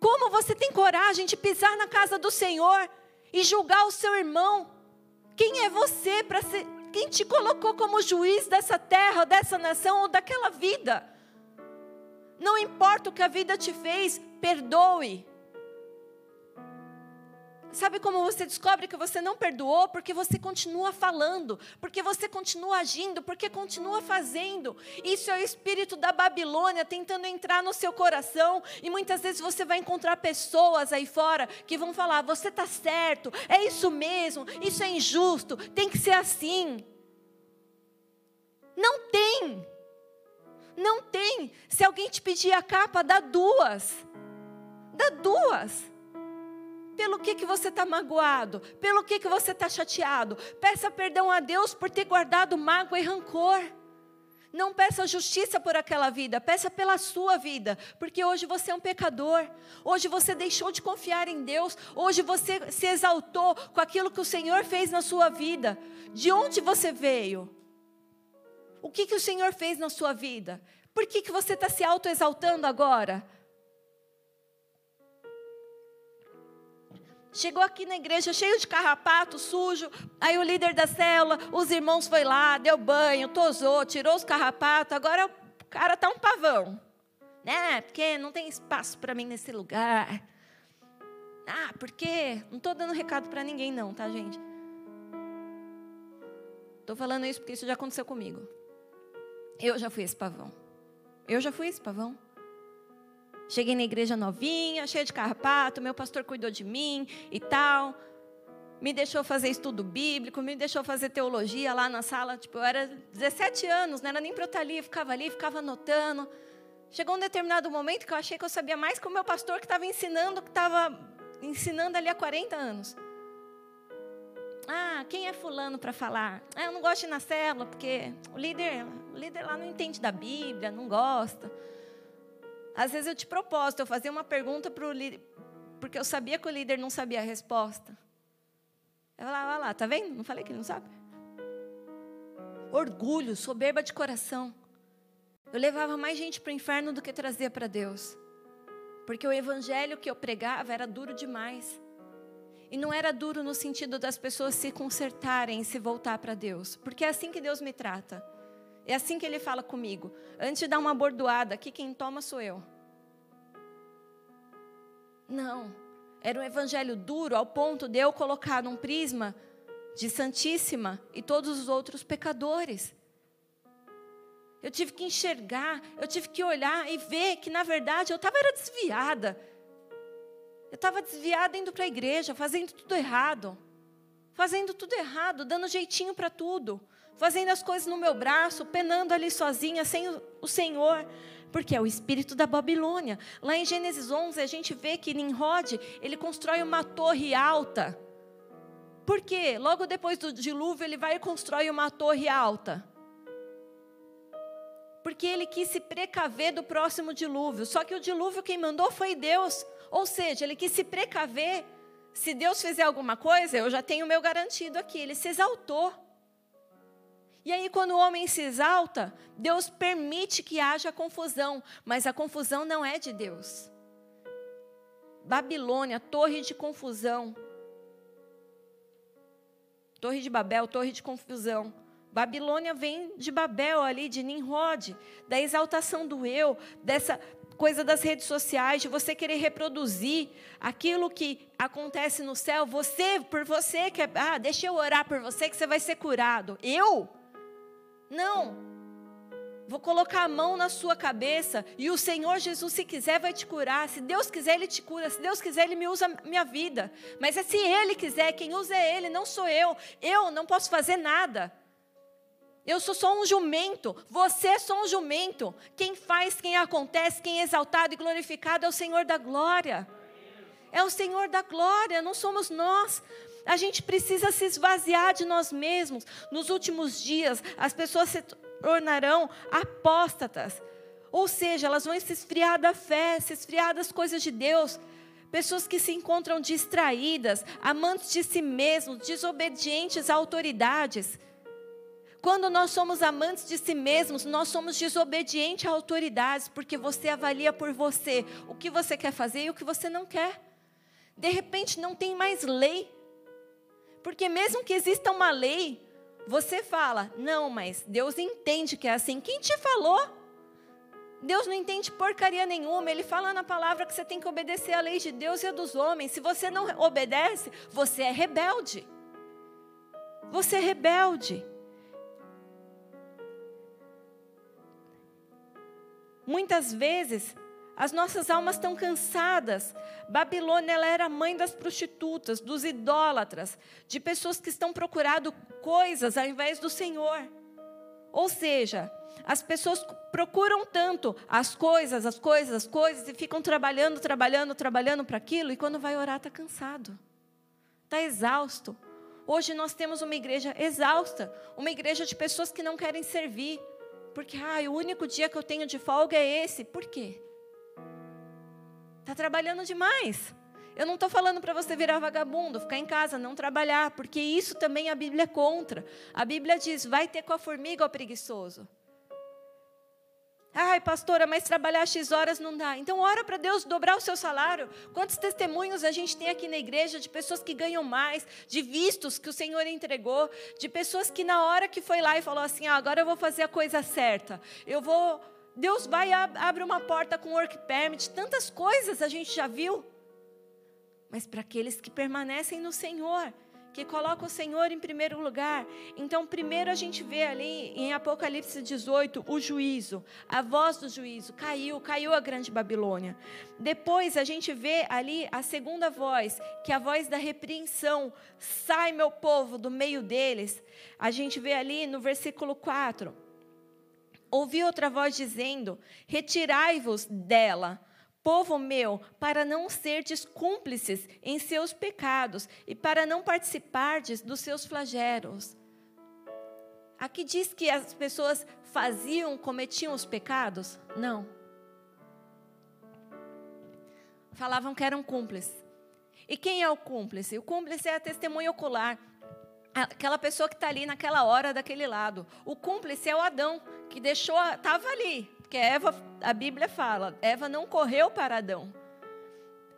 Como você tem coragem de pisar na casa do Senhor e julgar o seu irmão? Quem é você para ser. Quem te colocou como juiz dessa terra, dessa nação ou daquela vida? Não importa o que a vida te fez, perdoe. Sabe como você descobre que você não perdoou? Porque você continua falando, porque você continua agindo, porque continua fazendo. Isso é o espírito da Babilônia tentando entrar no seu coração. E muitas vezes você vai encontrar pessoas aí fora que vão falar: você está certo, é isso mesmo, isso é injusto, tem que ser assim. Não tem. Não tem. Se alguém te pedir a capa, dá duas. Dá duas. Pelo que, que você está magoado? Pelo que, que você está chateado? Peça perdão a Deus por ter guardado mágoa e rancor. Não peça justiça por aquela vida, peça pela sua vida, porque hoje você é um pecador, hoje você deixou de confiar em Deus, hoje você se exaltou com aquilo que o Senhor fez na sua vida. De onde você veio? O que, que o Senhor fez na sua vida? Por que, que você está se autoexaltando agora? Chegou aqui na igreja cheio de carrapato, sujo. Aí o líder da célula, os irmãos foi lá, deu banho, tosou, tirou os carrapatos. Agora o cara tá um pavão. É, porque não tem espaço para mim nesse lugar. Ah, porque não estou dando recado para ninguém não, tá, gente? Estou falando isso porque isso já aconteceu comigo. Eu já fui esse pavão. Eu já fui esse pavão. Cheguei na igreja novinha, cheia de carrapato, meu pastor cuidou de mim e tal me deixou fazer estudo bíblico, me deixou fazer teologia lá na sala. Tipo, eu era 17 anos, não era nem para eu estar ali, eu ficava ali, ficava anotando. Chegou um determinado momento que eu achei que eu sabia mais que o meu pastor que estava ensinando, que estava ensinando ali há 40 anos. Ah, quem é fulano para falar? Ah, eu não gosto de ir na célula, porque o líder, o líder lá não entende da Bíblia, não gosta. Às vezes eu de propósito, eu fazia uma pergunta para o líder, porque eu sabia que o líder não sabia a resposta. Eu falava, olha lá, tá vendo? Não falei que ele não sabe? Orgulho, soberba de coração. Eu levava mais gente para o inferno do que trazia para Deus. Porque o evangelho que eu pregava era duro demais. E não era duro no sentido das pessoas se consertarem e se voltar para Deus. Porque é assim que Deus me trata. É assim que Ele fala comigo. Antes de dar uma bordoada, aqui quem toma sou eu. Não. Era um evangelho duro ao ponto de eu colocar num prisma de Santíssima e todos os outros pecadores. Eu tive que enxergar, eu tive que olhar e ver que, na verdade, eu estava desviada. Eu estava desviada indo para a igreja, fazendo tudo errado. Fazendo tudo errado, dando jeitinho para tudo. Fazendo as coisas no meu braço, penando ali sozinha, sem o Senhor porque é o espírito da Babilônia. Lá em Gênesis 11, a gente vê que Nimrod, ele constrói uma torre alta. Por quê? Logo depois do dilúvio, ele vai e constrói uma torre alta. Porque ele quis se precaver do próximo dilúvio. Só que o dilúvio quem mandou foi Deus. Ou seja, ele quis se precaver. Se Deus fizer alguma coisa, eu já tenho o meu garantido aqui. Ele se exaltou. E aí, quando o homem se exalta, Deus permite que haja confusão, mas a confusão não é de Deus. Babilônia, torre de confusão. Torre de Babel, torre de confusão. Babilônia vem de Babel ali, de Nimrod, da exaltação do eu, dessa coisa das redes sociais, de você querer reproduzir aquilo que acontece no céu. Você, por você, que ah, deixa eu orar por você que você vai ser curado. Eu? Não. Vou colocar a mão na sua cabeça e o Senhor Jesus, se quiser, vai te curar. Se Deus quiser, Ele te cura. Se Deus quiser, Ele me usa minha vida. Mas é se Ele quiser, quem usa é Ele, não sou eu. Eu não posso fazer nada. Eu sou só um jumento, você é só um jumento. Quem faz, quem acontece, quem é exaltado e glorificado é o Senhor da glória. É o Senhor da glória, não somos nós. A gente precisa se esvaziar de nós mesmos. Nos últimos dias, as pessoas se tornarão apóstatas. Ou seja, elas vão se esfriar da fé, se esfriar das coisas de Deus. Pessoas que se encontram distraídas, amantes de si mesmos, desobedientes a autoridades. Quando nós somos amantes de si mesmos, nós somos desobedientes a autoridades, porque você avalia por você o que você quer fazer e o que você não quer. De repente, não tem mais lei porque mesmo que exista uma lei, você fala, não, mas Deus entende que é assim. Quem te falou? Deus não entende porcaria nenhuma. Ele fala na palavra que você tem que obedecer à lei de Deus e dos homens. Se você não obedece, você é rebelde. Você é rebelde. Muitas vezes as nossas almas estão cansadas. Babilônia ela era mãe das prostitutas, dos idólatras, de pessoas que estão procurando coisas ao invés do Senhor. Ou seja, as pessoas procuram tanto as coisas, as coisas, as coisas, e ficam trabalhando, trabalhando, trabalhando para aquilo, e quando vai orar está cansado, está exausto. Hoje nós temos uma igreja exausta, uma igreja de pessoas que não querem servir, porque ah, o único dia que eu tenho de folga é esse. Por quê? Está trabalhando demais. Eu não estou falando para você virar vagabundo, ficar em casa, não trabalhar, porque isso também a Bíblia é contra. A Bíblia diz: vai ter com a formiga, ó preguiçoso. Ai, pastora, mas trabalhar X horas não dá. Então, ora para Deus dobrar o seu salário. Quantos testemunhos a gente tem aqui na igreja de pessoas que ganham mais, de vistos que o Senhor entregou, de pessoas que na hora que foi lá e falou assim: ah, agora eu vou fazer a coisa certa, eu vou Deus vai abre uma porta com work permit, tantas coisas a gente já viu. Mas para aqueles que permanecem no Senhor, que colocam o Senhor em primeiro lugar. Então, primeiro a gente vê ali em Apocalipse 18 o juízo, a voz do juízo, caiu, caiu a grande Babilônia. Depois a gente vê ali a segunda voz, que é a voz da repreensão, sai meu povo do meio deles. A gente vê ali no versículo 4. Ouvi outra voz dizendo: Retirai-vos dela povo meu, para não serdes cúmplices em seus pecados e para não participardes dos seus flagelos. Aqui diz que as pessoas faziam, cometiam os pecados? Não. Falavam que eram cúmplices. E quem é o cúmplice? O cúmplice é a testemunha ocular. Aquela pessoa que está ali naquela hora daquele lado. O cúmplice é o Adão, que deixou, estava ali, porque Eva, a Bíblia fala, Eva não correu para Adão.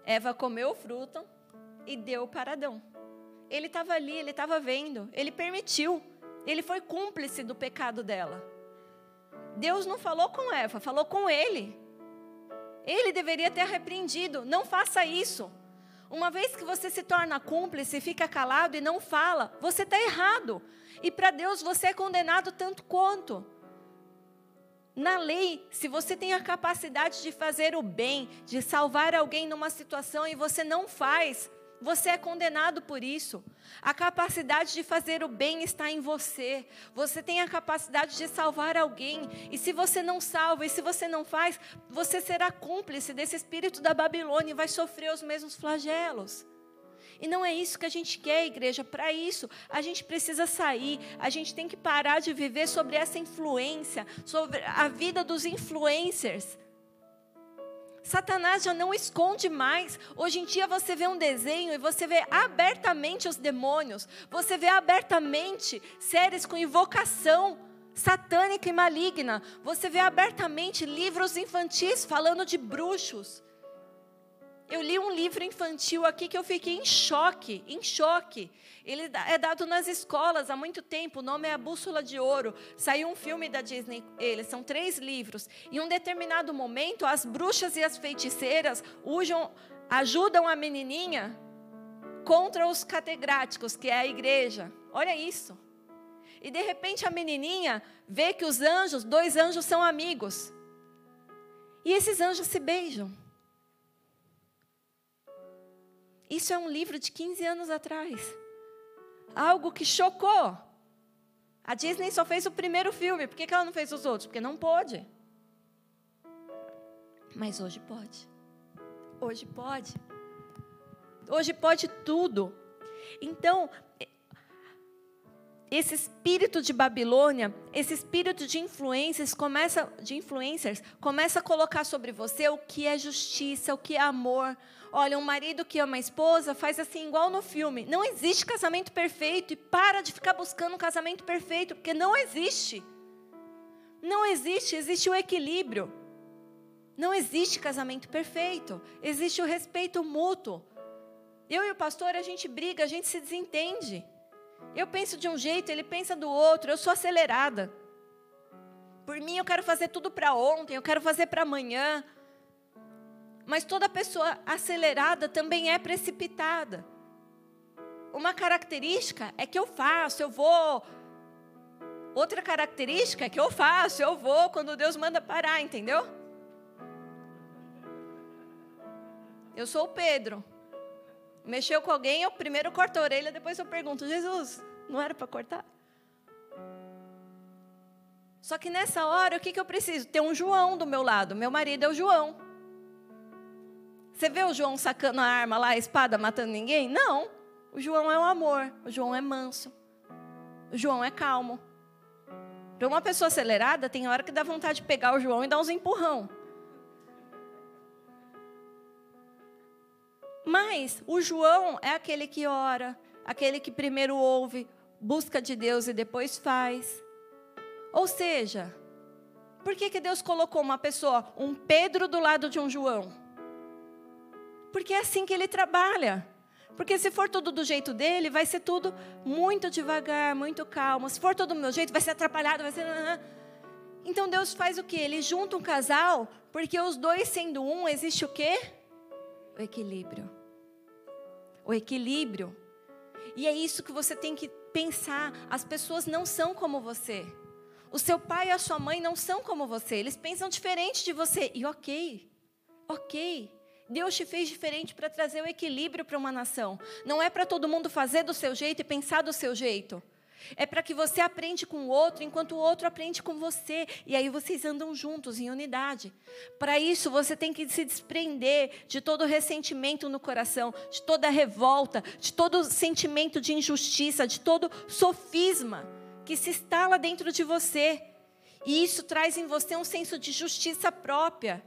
Eva comeu o fruto e deu para Adão. Ele estava ali, ele estava vendo, ele permitiu. Ele foi cúmplice do pecado dela. Deus não falou com Eva, falou com ele. Ele deveria ter repreendido. Não faça isso. Uma vez que você se torna cúmplice, fica calado e não fala, você está errado. E para Deus você é condenado tanto quanto. Na lei, se você tem a capacidade de fazer o bem, de salvar alguém numa situação e você não faz, você é condenado por isso. A capacidade de fazer o bem está em você. Você tem a capacidade de salvar alguém. E se você não salva, e se você não faz, você será cúmplice desse espírito da Babilônia e vai sofrer os mesmos flagelos. E não é isso que a gente quer, igreja. Para isso, a gente precisa sair. A gente tem que parar de viver sobre essa influência, sobre a vida dos influencers. Satanás já não esconde mais. Hoje em dia você vê um desenho e você vê abertamente os demônios. Você vê abertamente séries com invocação satânica e maligna. Você vê abertamente livros infantis falando de bruxos. Eu li um livro infantil aqui que eu fiquei em choque, em choque. Ele é dado nas escolas há muito tempo, o nome é A Bússola de Ouro. Saiu um filme da Disney, eles são três livros. Em um determinado momento, as bruxas e as feiticeiras usam, ajudam a menininha contra os catedráticos, que é a igreja. Olha isso. E de repente a menininha vê que os anjos, dois anjos são amigos. E esses anjos se beijam. Isso é um livro de 15 anos atrás. Algo que chocou. A Disney só fez o primeiro filme. Por que ela não fez os outros? Porque não pôde. Mas hoje pode. Hoje pode. Hoje pode tudo. Então, esse espírito de Babilônia, esse espírito de influências começa de influencers, começa a colocar sobre você o que é justiça, o que é amor. Olha, um marido que ama a esposa faz assim igual no filme. Não existe casamento perfeito e para de ficar buscando um casamento perfeito, porque não existe. Não existe, existe o equilíbrio. Não existe casamento perfeito, existe o respeito mútuo. Eu e o pastor, a gente briga, a gente se desentende. Eu penso de um jeito, ele pensa do outro. Eu sou acelerada. Por mim, eu quero fazer tudo para ontem, eu quero fazer para amanhã. Mas toda pessoa acelerada também é precipitada. Uma característica é que eu faço, eu vou. Outra característica é que eu faço, eu vou quando Deus manda parar, entendeu? Eu sou o Pedro. Mexeu com alguém, eu primeiro corto a orelha, depois eu pergunto: Jesus, não era para cortar? Só que nessa hora, o que, que eu preciso? Ter um João do meu lado. Meu marido é o João. Você vê o João sacando a arma lá, a espada, matando ninguém? Não. O João é o amor. O João é manso. O João é calmo. Para uma pessoa acelerada, tem hora que dá vontade de pegar o João e dar uns empurrão. Mas o João é aquele que ora, aquele que primeiro ouve, busca de Deus e depois faz. Ou seja, por que, que Deus colocou uma pessoa, um Pedro do lado de um João? Porque é assim que ele trabalha. Porque se for tudo do jeito dele, vai ser tudo muito devagar, muito calmo. Se for tudo do meu jeito, vai ser atrapalhado, vai ser. Então Deus faz o que? Ele junta um casal, porque os dois sendo um, existe o quê? O equilíbrio. O equilíbrio. E é isso que você tem que pensar. As pessoas não são como você. O seu pai e a sua mãe não são como você. Eles pensam diferente de você. E ok, ok. Deus te fez diferente para trazer o equilíbrio para uma nação. Não é para todo mundo fazer do seu jeito e pensar do seu jeito. É para que você aprende com o outro, enquanto o outro aprende com você. E aí vocês andam juntos, em unidade. Para isso, você tem que se desprender de todo ressentimento no coração, de toda revolta, de todo sentimento de injustiça, de todo sofisma que se instala dentro de você. E isso traz em você um senso de justiça própria.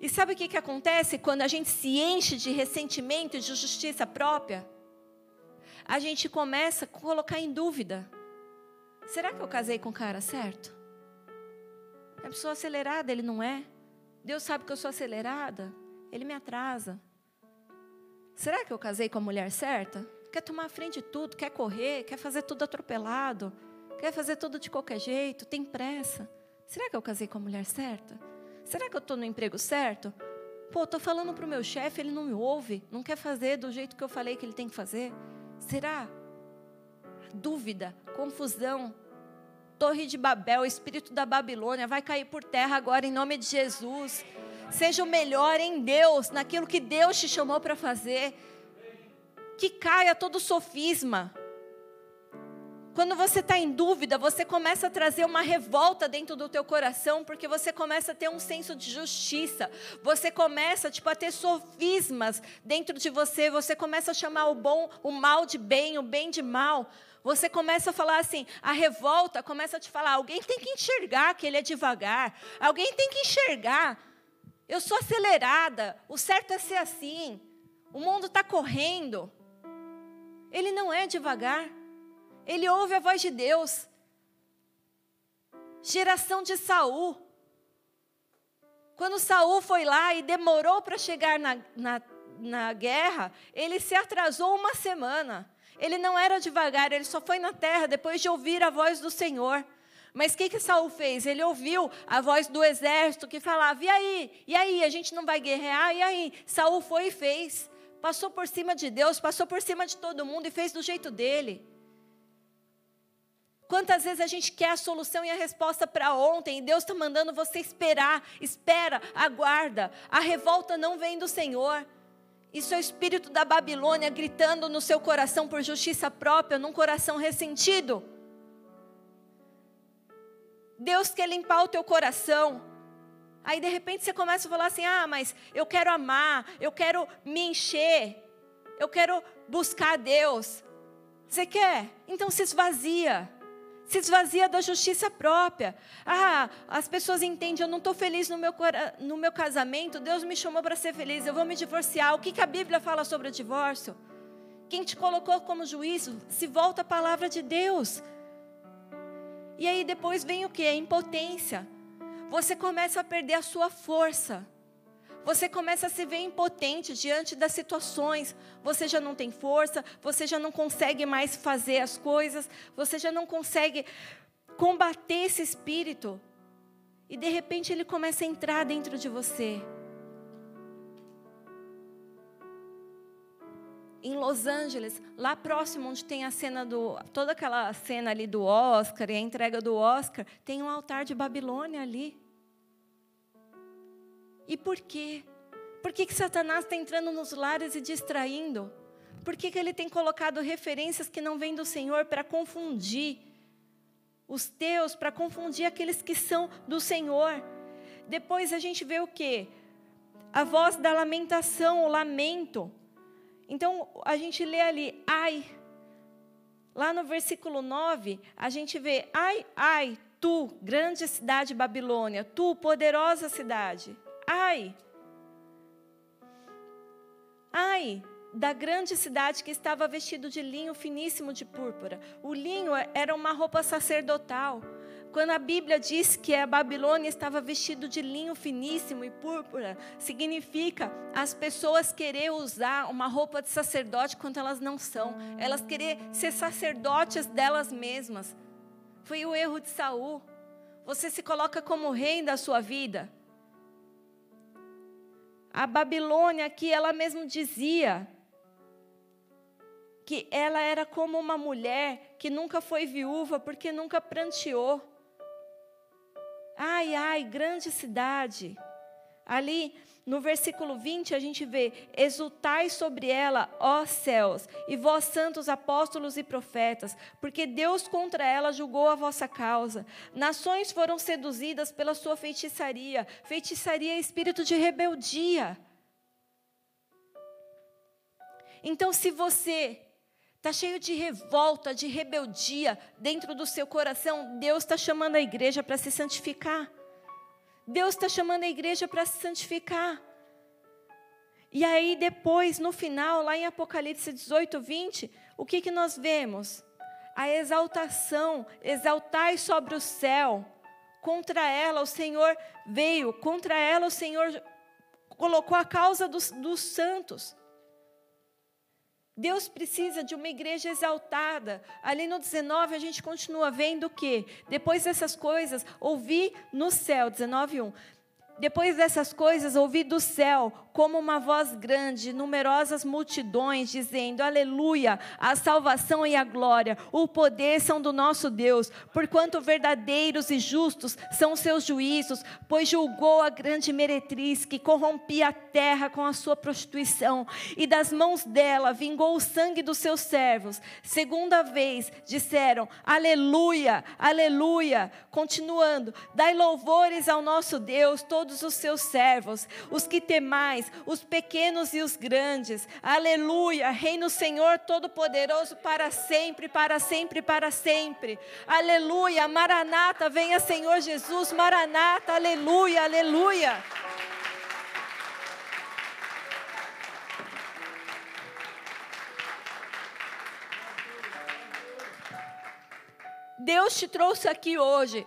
E sabe o que, que acontece quando a gente se enche de ressentimento e de justiça própria? A gente começa a colocar em dúvida: será que eu casei com o cara certo? É pessoa acelerada, ele não é. Deus sabe que eu sou acelerada, ele me atrasa. Será que eu casei com a mulher certa? Quer tomar a frente de tudo, quer correr, quer fazer tudo atropelado, quer fazer tudo de qualquer jeito, tem pressa. Será que eu casei com a mulher certa? Será que eu estou no emprego certo? Pô, estou falando para o meu chefe, ele não me ouve, não quer fazer do jeito que eu falei que ele tem que fazer. Será? Dúvida, confusão. Torre de Babel, espírito da Babilônia, vai cair por terra agora em nome de Jesus. Seja o melhor em Deus, naquilo que Deus te chamou para fazer. Que caia todo sofisma. Quando você está em dúvida, você começa a trazer uma revolta dentro do teu coração, porque você começa a ter um senso de justiça. Você começa, tipo, a ter sofismas dentro de você. Você começa a chamar o bom, o mal de bem, o bem de mal. Você começa a falar assim, a revolta começa a te falar, alguém tem que enxergar que ele é devagar. Alguém tem que enxergar. Eu sou acelerada. O certo é ser assim. O mundo está correndo. Ele não é devagar. Ele ouve a voz de Deus. Geração de Saul. Quando Saul foi lá e demorou para chegar na, na, na guerra, ele se atrasou uma semana. Ele não era devagar, ele só foi na terra depois de ouvir a voz do Senhor. Mas o que, que Saul fez? Ele ouviu a voz do exército que falava: e aí? E aí? A gente não vai guerrear? E aí? Saul foi e fez. Passou por cima de Deus, passou por cima de todo mundo e fez do jeito dele. Quantas vezes a gente quer a solução e a resposta para ontem, e Deus está mandando você esperar, espera, aguarda. A revolta não vem do Senhor. Isso é o espírito da Babilônia gritando no seu coração por justiça própria, num coração ressentido. Deus quer limpar o teu coração. Aí de repente você começa a falar assim: ah, mas eu quero amar, eu quero me encher, eu quero buscar Deus. Você quer? Então se esvazia se esvazia da justiça própria. Ah, as pessoas entendem, eu não estou feliz no meu, no meu casamento, Deus me chamou para ser feliz, eu vou me divorciar. O que, que a Bíblia fala sobre o divórcio? Quem te colocou como juízo, se volta à palavra de Deus. E aí depois vem o que? A impotência. Você começa a perder a sua força. Você começa a se ver impotente diante das situações. Você já não tem força, você já não consegue mais fazer as coisas, você já não consegue combater esse espírito. E de repente ele começa a entrar dentro de você. Em Los Angeles, lá próximo onde tem a cena do toda aquela cena ali do Oscar e a entrega do Oscar, tem um altar de Babilônia ali. E por quê? Por que, que Satanás está entrando nos lares e distraindo? Por que, que ele tem colocado referências que não vêm do Senhor para confundir os teus, para confundir aqueles que são do Senhor? Depois a gente vê o quê? A voz da lamentação, o lamento. Então a gente lê ali, ai. Lá no versículo 9, a gente vê, ai, ai, tu, grande cidade Babilônia, tu, poderosa cidade. Ai! Ai da grande cidade que estava vestido de linho finíssimo de púrpura. O linho era uma roupa sacerdotal. Quando a Bíblia diz que a Babilônia estava vestido de linho finíssimo e púrpura, significa as pessoas querer usar uma roupa de sacerdote quando elas não são. Elas querer ser sacerdotes delas mesmas. Foi o erro de Saul. Você se coloca como rei da sua vida. A Babilônia aqui, ela mesmo dizia que ela era como uma mulher que nunca foi viúva porque nunca pranteou. Ai, ai, grande cidade. Ali no versículo 20 a gente vê: Exultai sobre ela, ó céus, e vós santos apóstolos e profetas, porque Deus contra ela julgou a vossa causa. Nações foram seduzidas pela sua feitiçaria. Feitiçaria é espírito de rebeldia. Então, se você está cheio de revolta, de rebeldia dentro do seu coração, Deus está chamando a igreja para se santificar. Deus está chamando a igreja para se santificar. E aí, depois, no final, lá em Apocalipse 18, 20, o que, que nós vemos? A exaltação, exaltai sobre o céu. Contra ela o Senhor veio, contra ela o Senhor colocou a causa dos, dos santos. Deus precisa de uma igreja exaltada. Ali no 19 a gente continua vendo que? Depois dessas coisas, ouvi no céu, 19:1. Depois dessas coisas, ouvi do céu como uma voz grande, numerosas multidões, dizendo: Aleluia, a salvação e a glória, o poder são do nosso Deus, porquanto verdadeiros e justos são seus juízos, pois julgou a grande meretriz que corrompia a terra com a sua prostituição, e das mãos dela vingou o sangue dos seus servos. Segunda vez disseram: Aleluia, aleluia. Continuando: Dai louvores ao nosso Deus, todos os seus servos, os que temais os pequenos e os grandes. Aleluia! Reina o Senhor Todo-Poderoso para sempre, para sempre, para sempre. Aleluia! Maranata, venha Senhor Jesus, Maranata, aleluia, aleluia. Deus te trouxe aqui hoje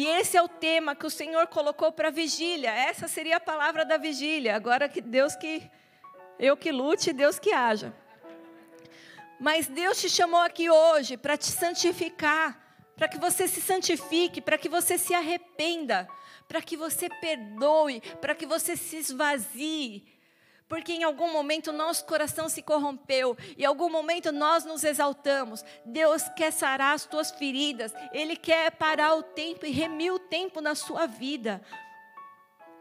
e esse é o tema que o Senhor colocou para a vigília. Essa seria a palavra da vigília. Agora que Deus que eu que lute, Deus que haja. Mas Deus te chamou aqui hoje para te santificar, para que você se santifique, para que você se arrependa, para que você perdoe, para que você se esvazie porque em algum momento nosso coração se corrompeu, em algum momento nós nos exaltamos. Deus quer sarar as tuas feridas, Ele quer parar o tempo e remir o tempo na sua vida.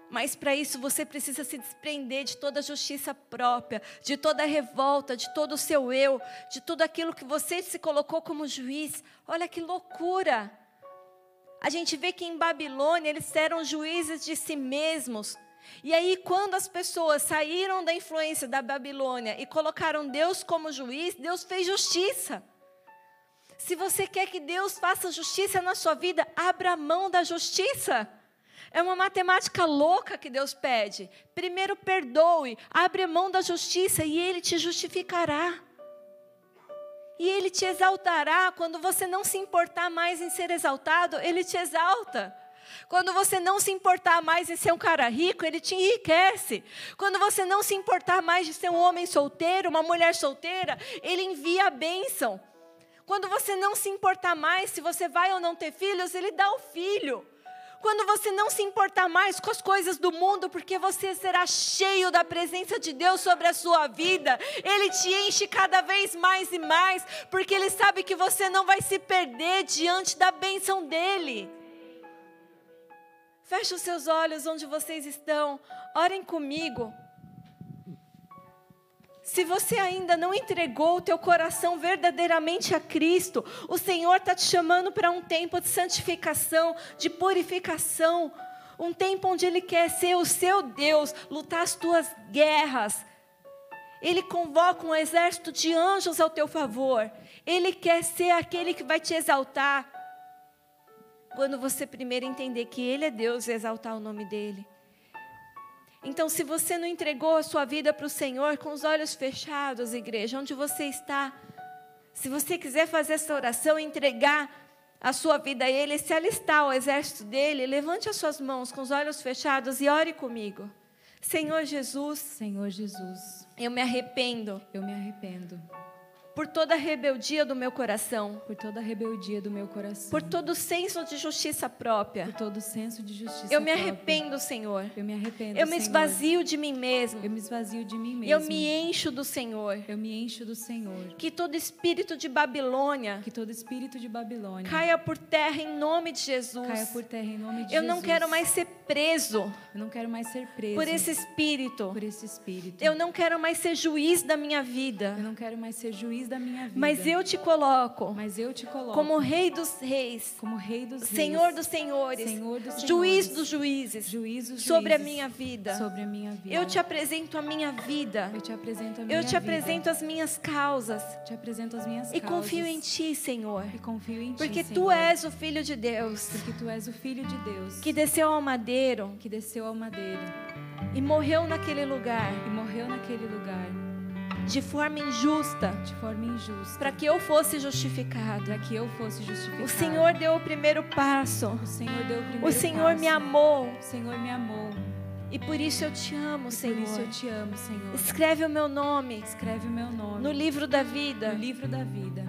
Mas para isso você precisa se desprender de toda a justiça própria, de toda a revolta, de todo o seu eu, de tudo aquilo que você se colocou como juiz. Olha que loucura! A gente vê que em Babilônia eles eram juízes de si mesmos. E aí, quando as pessoas saíram da influência da Babilônia e colocaram Deus como juiz, Deus fez justiça. Se você quer que Deus faça justiça na sua vida, abra mão da justiça. É uma matemática louca que Deus pede. Primeiro perdoe, abre mão da justiça e Ele te justificará. E Ele te exaltará. Quando você não se importar mais em ser exaltado, Ele te exalta. Quando você não se importar mais em ser um cara rico, ele te enriquece. Quando você não se importar mais de ser um homem solteiro, uma mulher solteira, ele envia a bênção. Quando você não se importar mais se você vai ou não ter filhos, ele dá o filho. Quando você não se importar mais com as coisas do mundo, porque você será cheio da presença de Deus sobre a sua vida, Ele te enche cada vez mais e mais, porque Ele sabe que você não vai se perder diante da bênção dEle. Feche os seus olhos onde vocês estão. Orem comigo. Se você ainda não entregou o teu coração verdadeiramente a Cristo, o Senhor está te chamando para um tempo de santificação, de purificação, um tempo onde Ele quer ser o seu Deus, lutar as tuas guerras. Ele convoca um exército de anjos ao teu favor. Ele quer ser aquele que vai te exaltar quando você primeiro entender que Ele é Deus e exaltar o nome dEle. Então, se você não entregou a sua vida para o Senhor com os olhos fechados, igreja, onde você está, se você quiser fazer essa oração, entregar a sua vida a Ele, se alistar ao exército dele, levante as suas mãos com os olhos fechados e ore comigo. Senhor Jesus, Senhor Jesus, eu me arrependo. Eu me arrependo por toda a rebeldia do meu coração, por toda a rebeldia do meu coração, por todo o senso de justiça própria. por todo o senso de justiça. Eu me própria. arrependo, Senhor. Eu me arrependo. Eu me Senhor. esvazio de mim mesmo. Eu me esvazio de mim mesmo. Eu me encho do Senhor. Eu me encho do Senhor. Que todo espírito de Babilônia Que todo espírito de Babilônia caia por terra em nome de Jesus. caia por terra em nome de Eu Jesus. não quero mais ser preso Eu não quero mais ser preso por esse espírito. por esse espírito. Eu não quero mais ser juiz da minha vida. Eu não quero mais ser juiz da minha vida. Mas eu te coloco Mas eu te coloco como Rei dos Reis, como Rei dos Reis, Senhor dos Senhores, Senhor dos Juiz Senhores, dos Juízes, juiz dos sobre a juízes, minha vida. sobre a minha vida. Eu te apresento a minha vida. Eu te apresento a minha Eu te vida. apresento as minhas causas. te apresento as minhas E causas. confio em Ti, Senhor. E confio em Porque ti, Tu és o Filho de Deus porque tu és o filho de Deus que desceu ao madeiro que desceu ao madeiro e morreu naquele lugar e morreu naquele lugar de forma injusta de forma injusta para que eu fosse justificado. para que eu fosse justificado. O Senhor deu o primeiro passo. o Senhor deu o primeiro O Senhor passo. me amou O Senhor me amou. e por isso eu te amo, E Por isso Senhor. eu te amo, Senhor. Escreve o meu nome Escreve o meu nome no livro da no vida livro da vida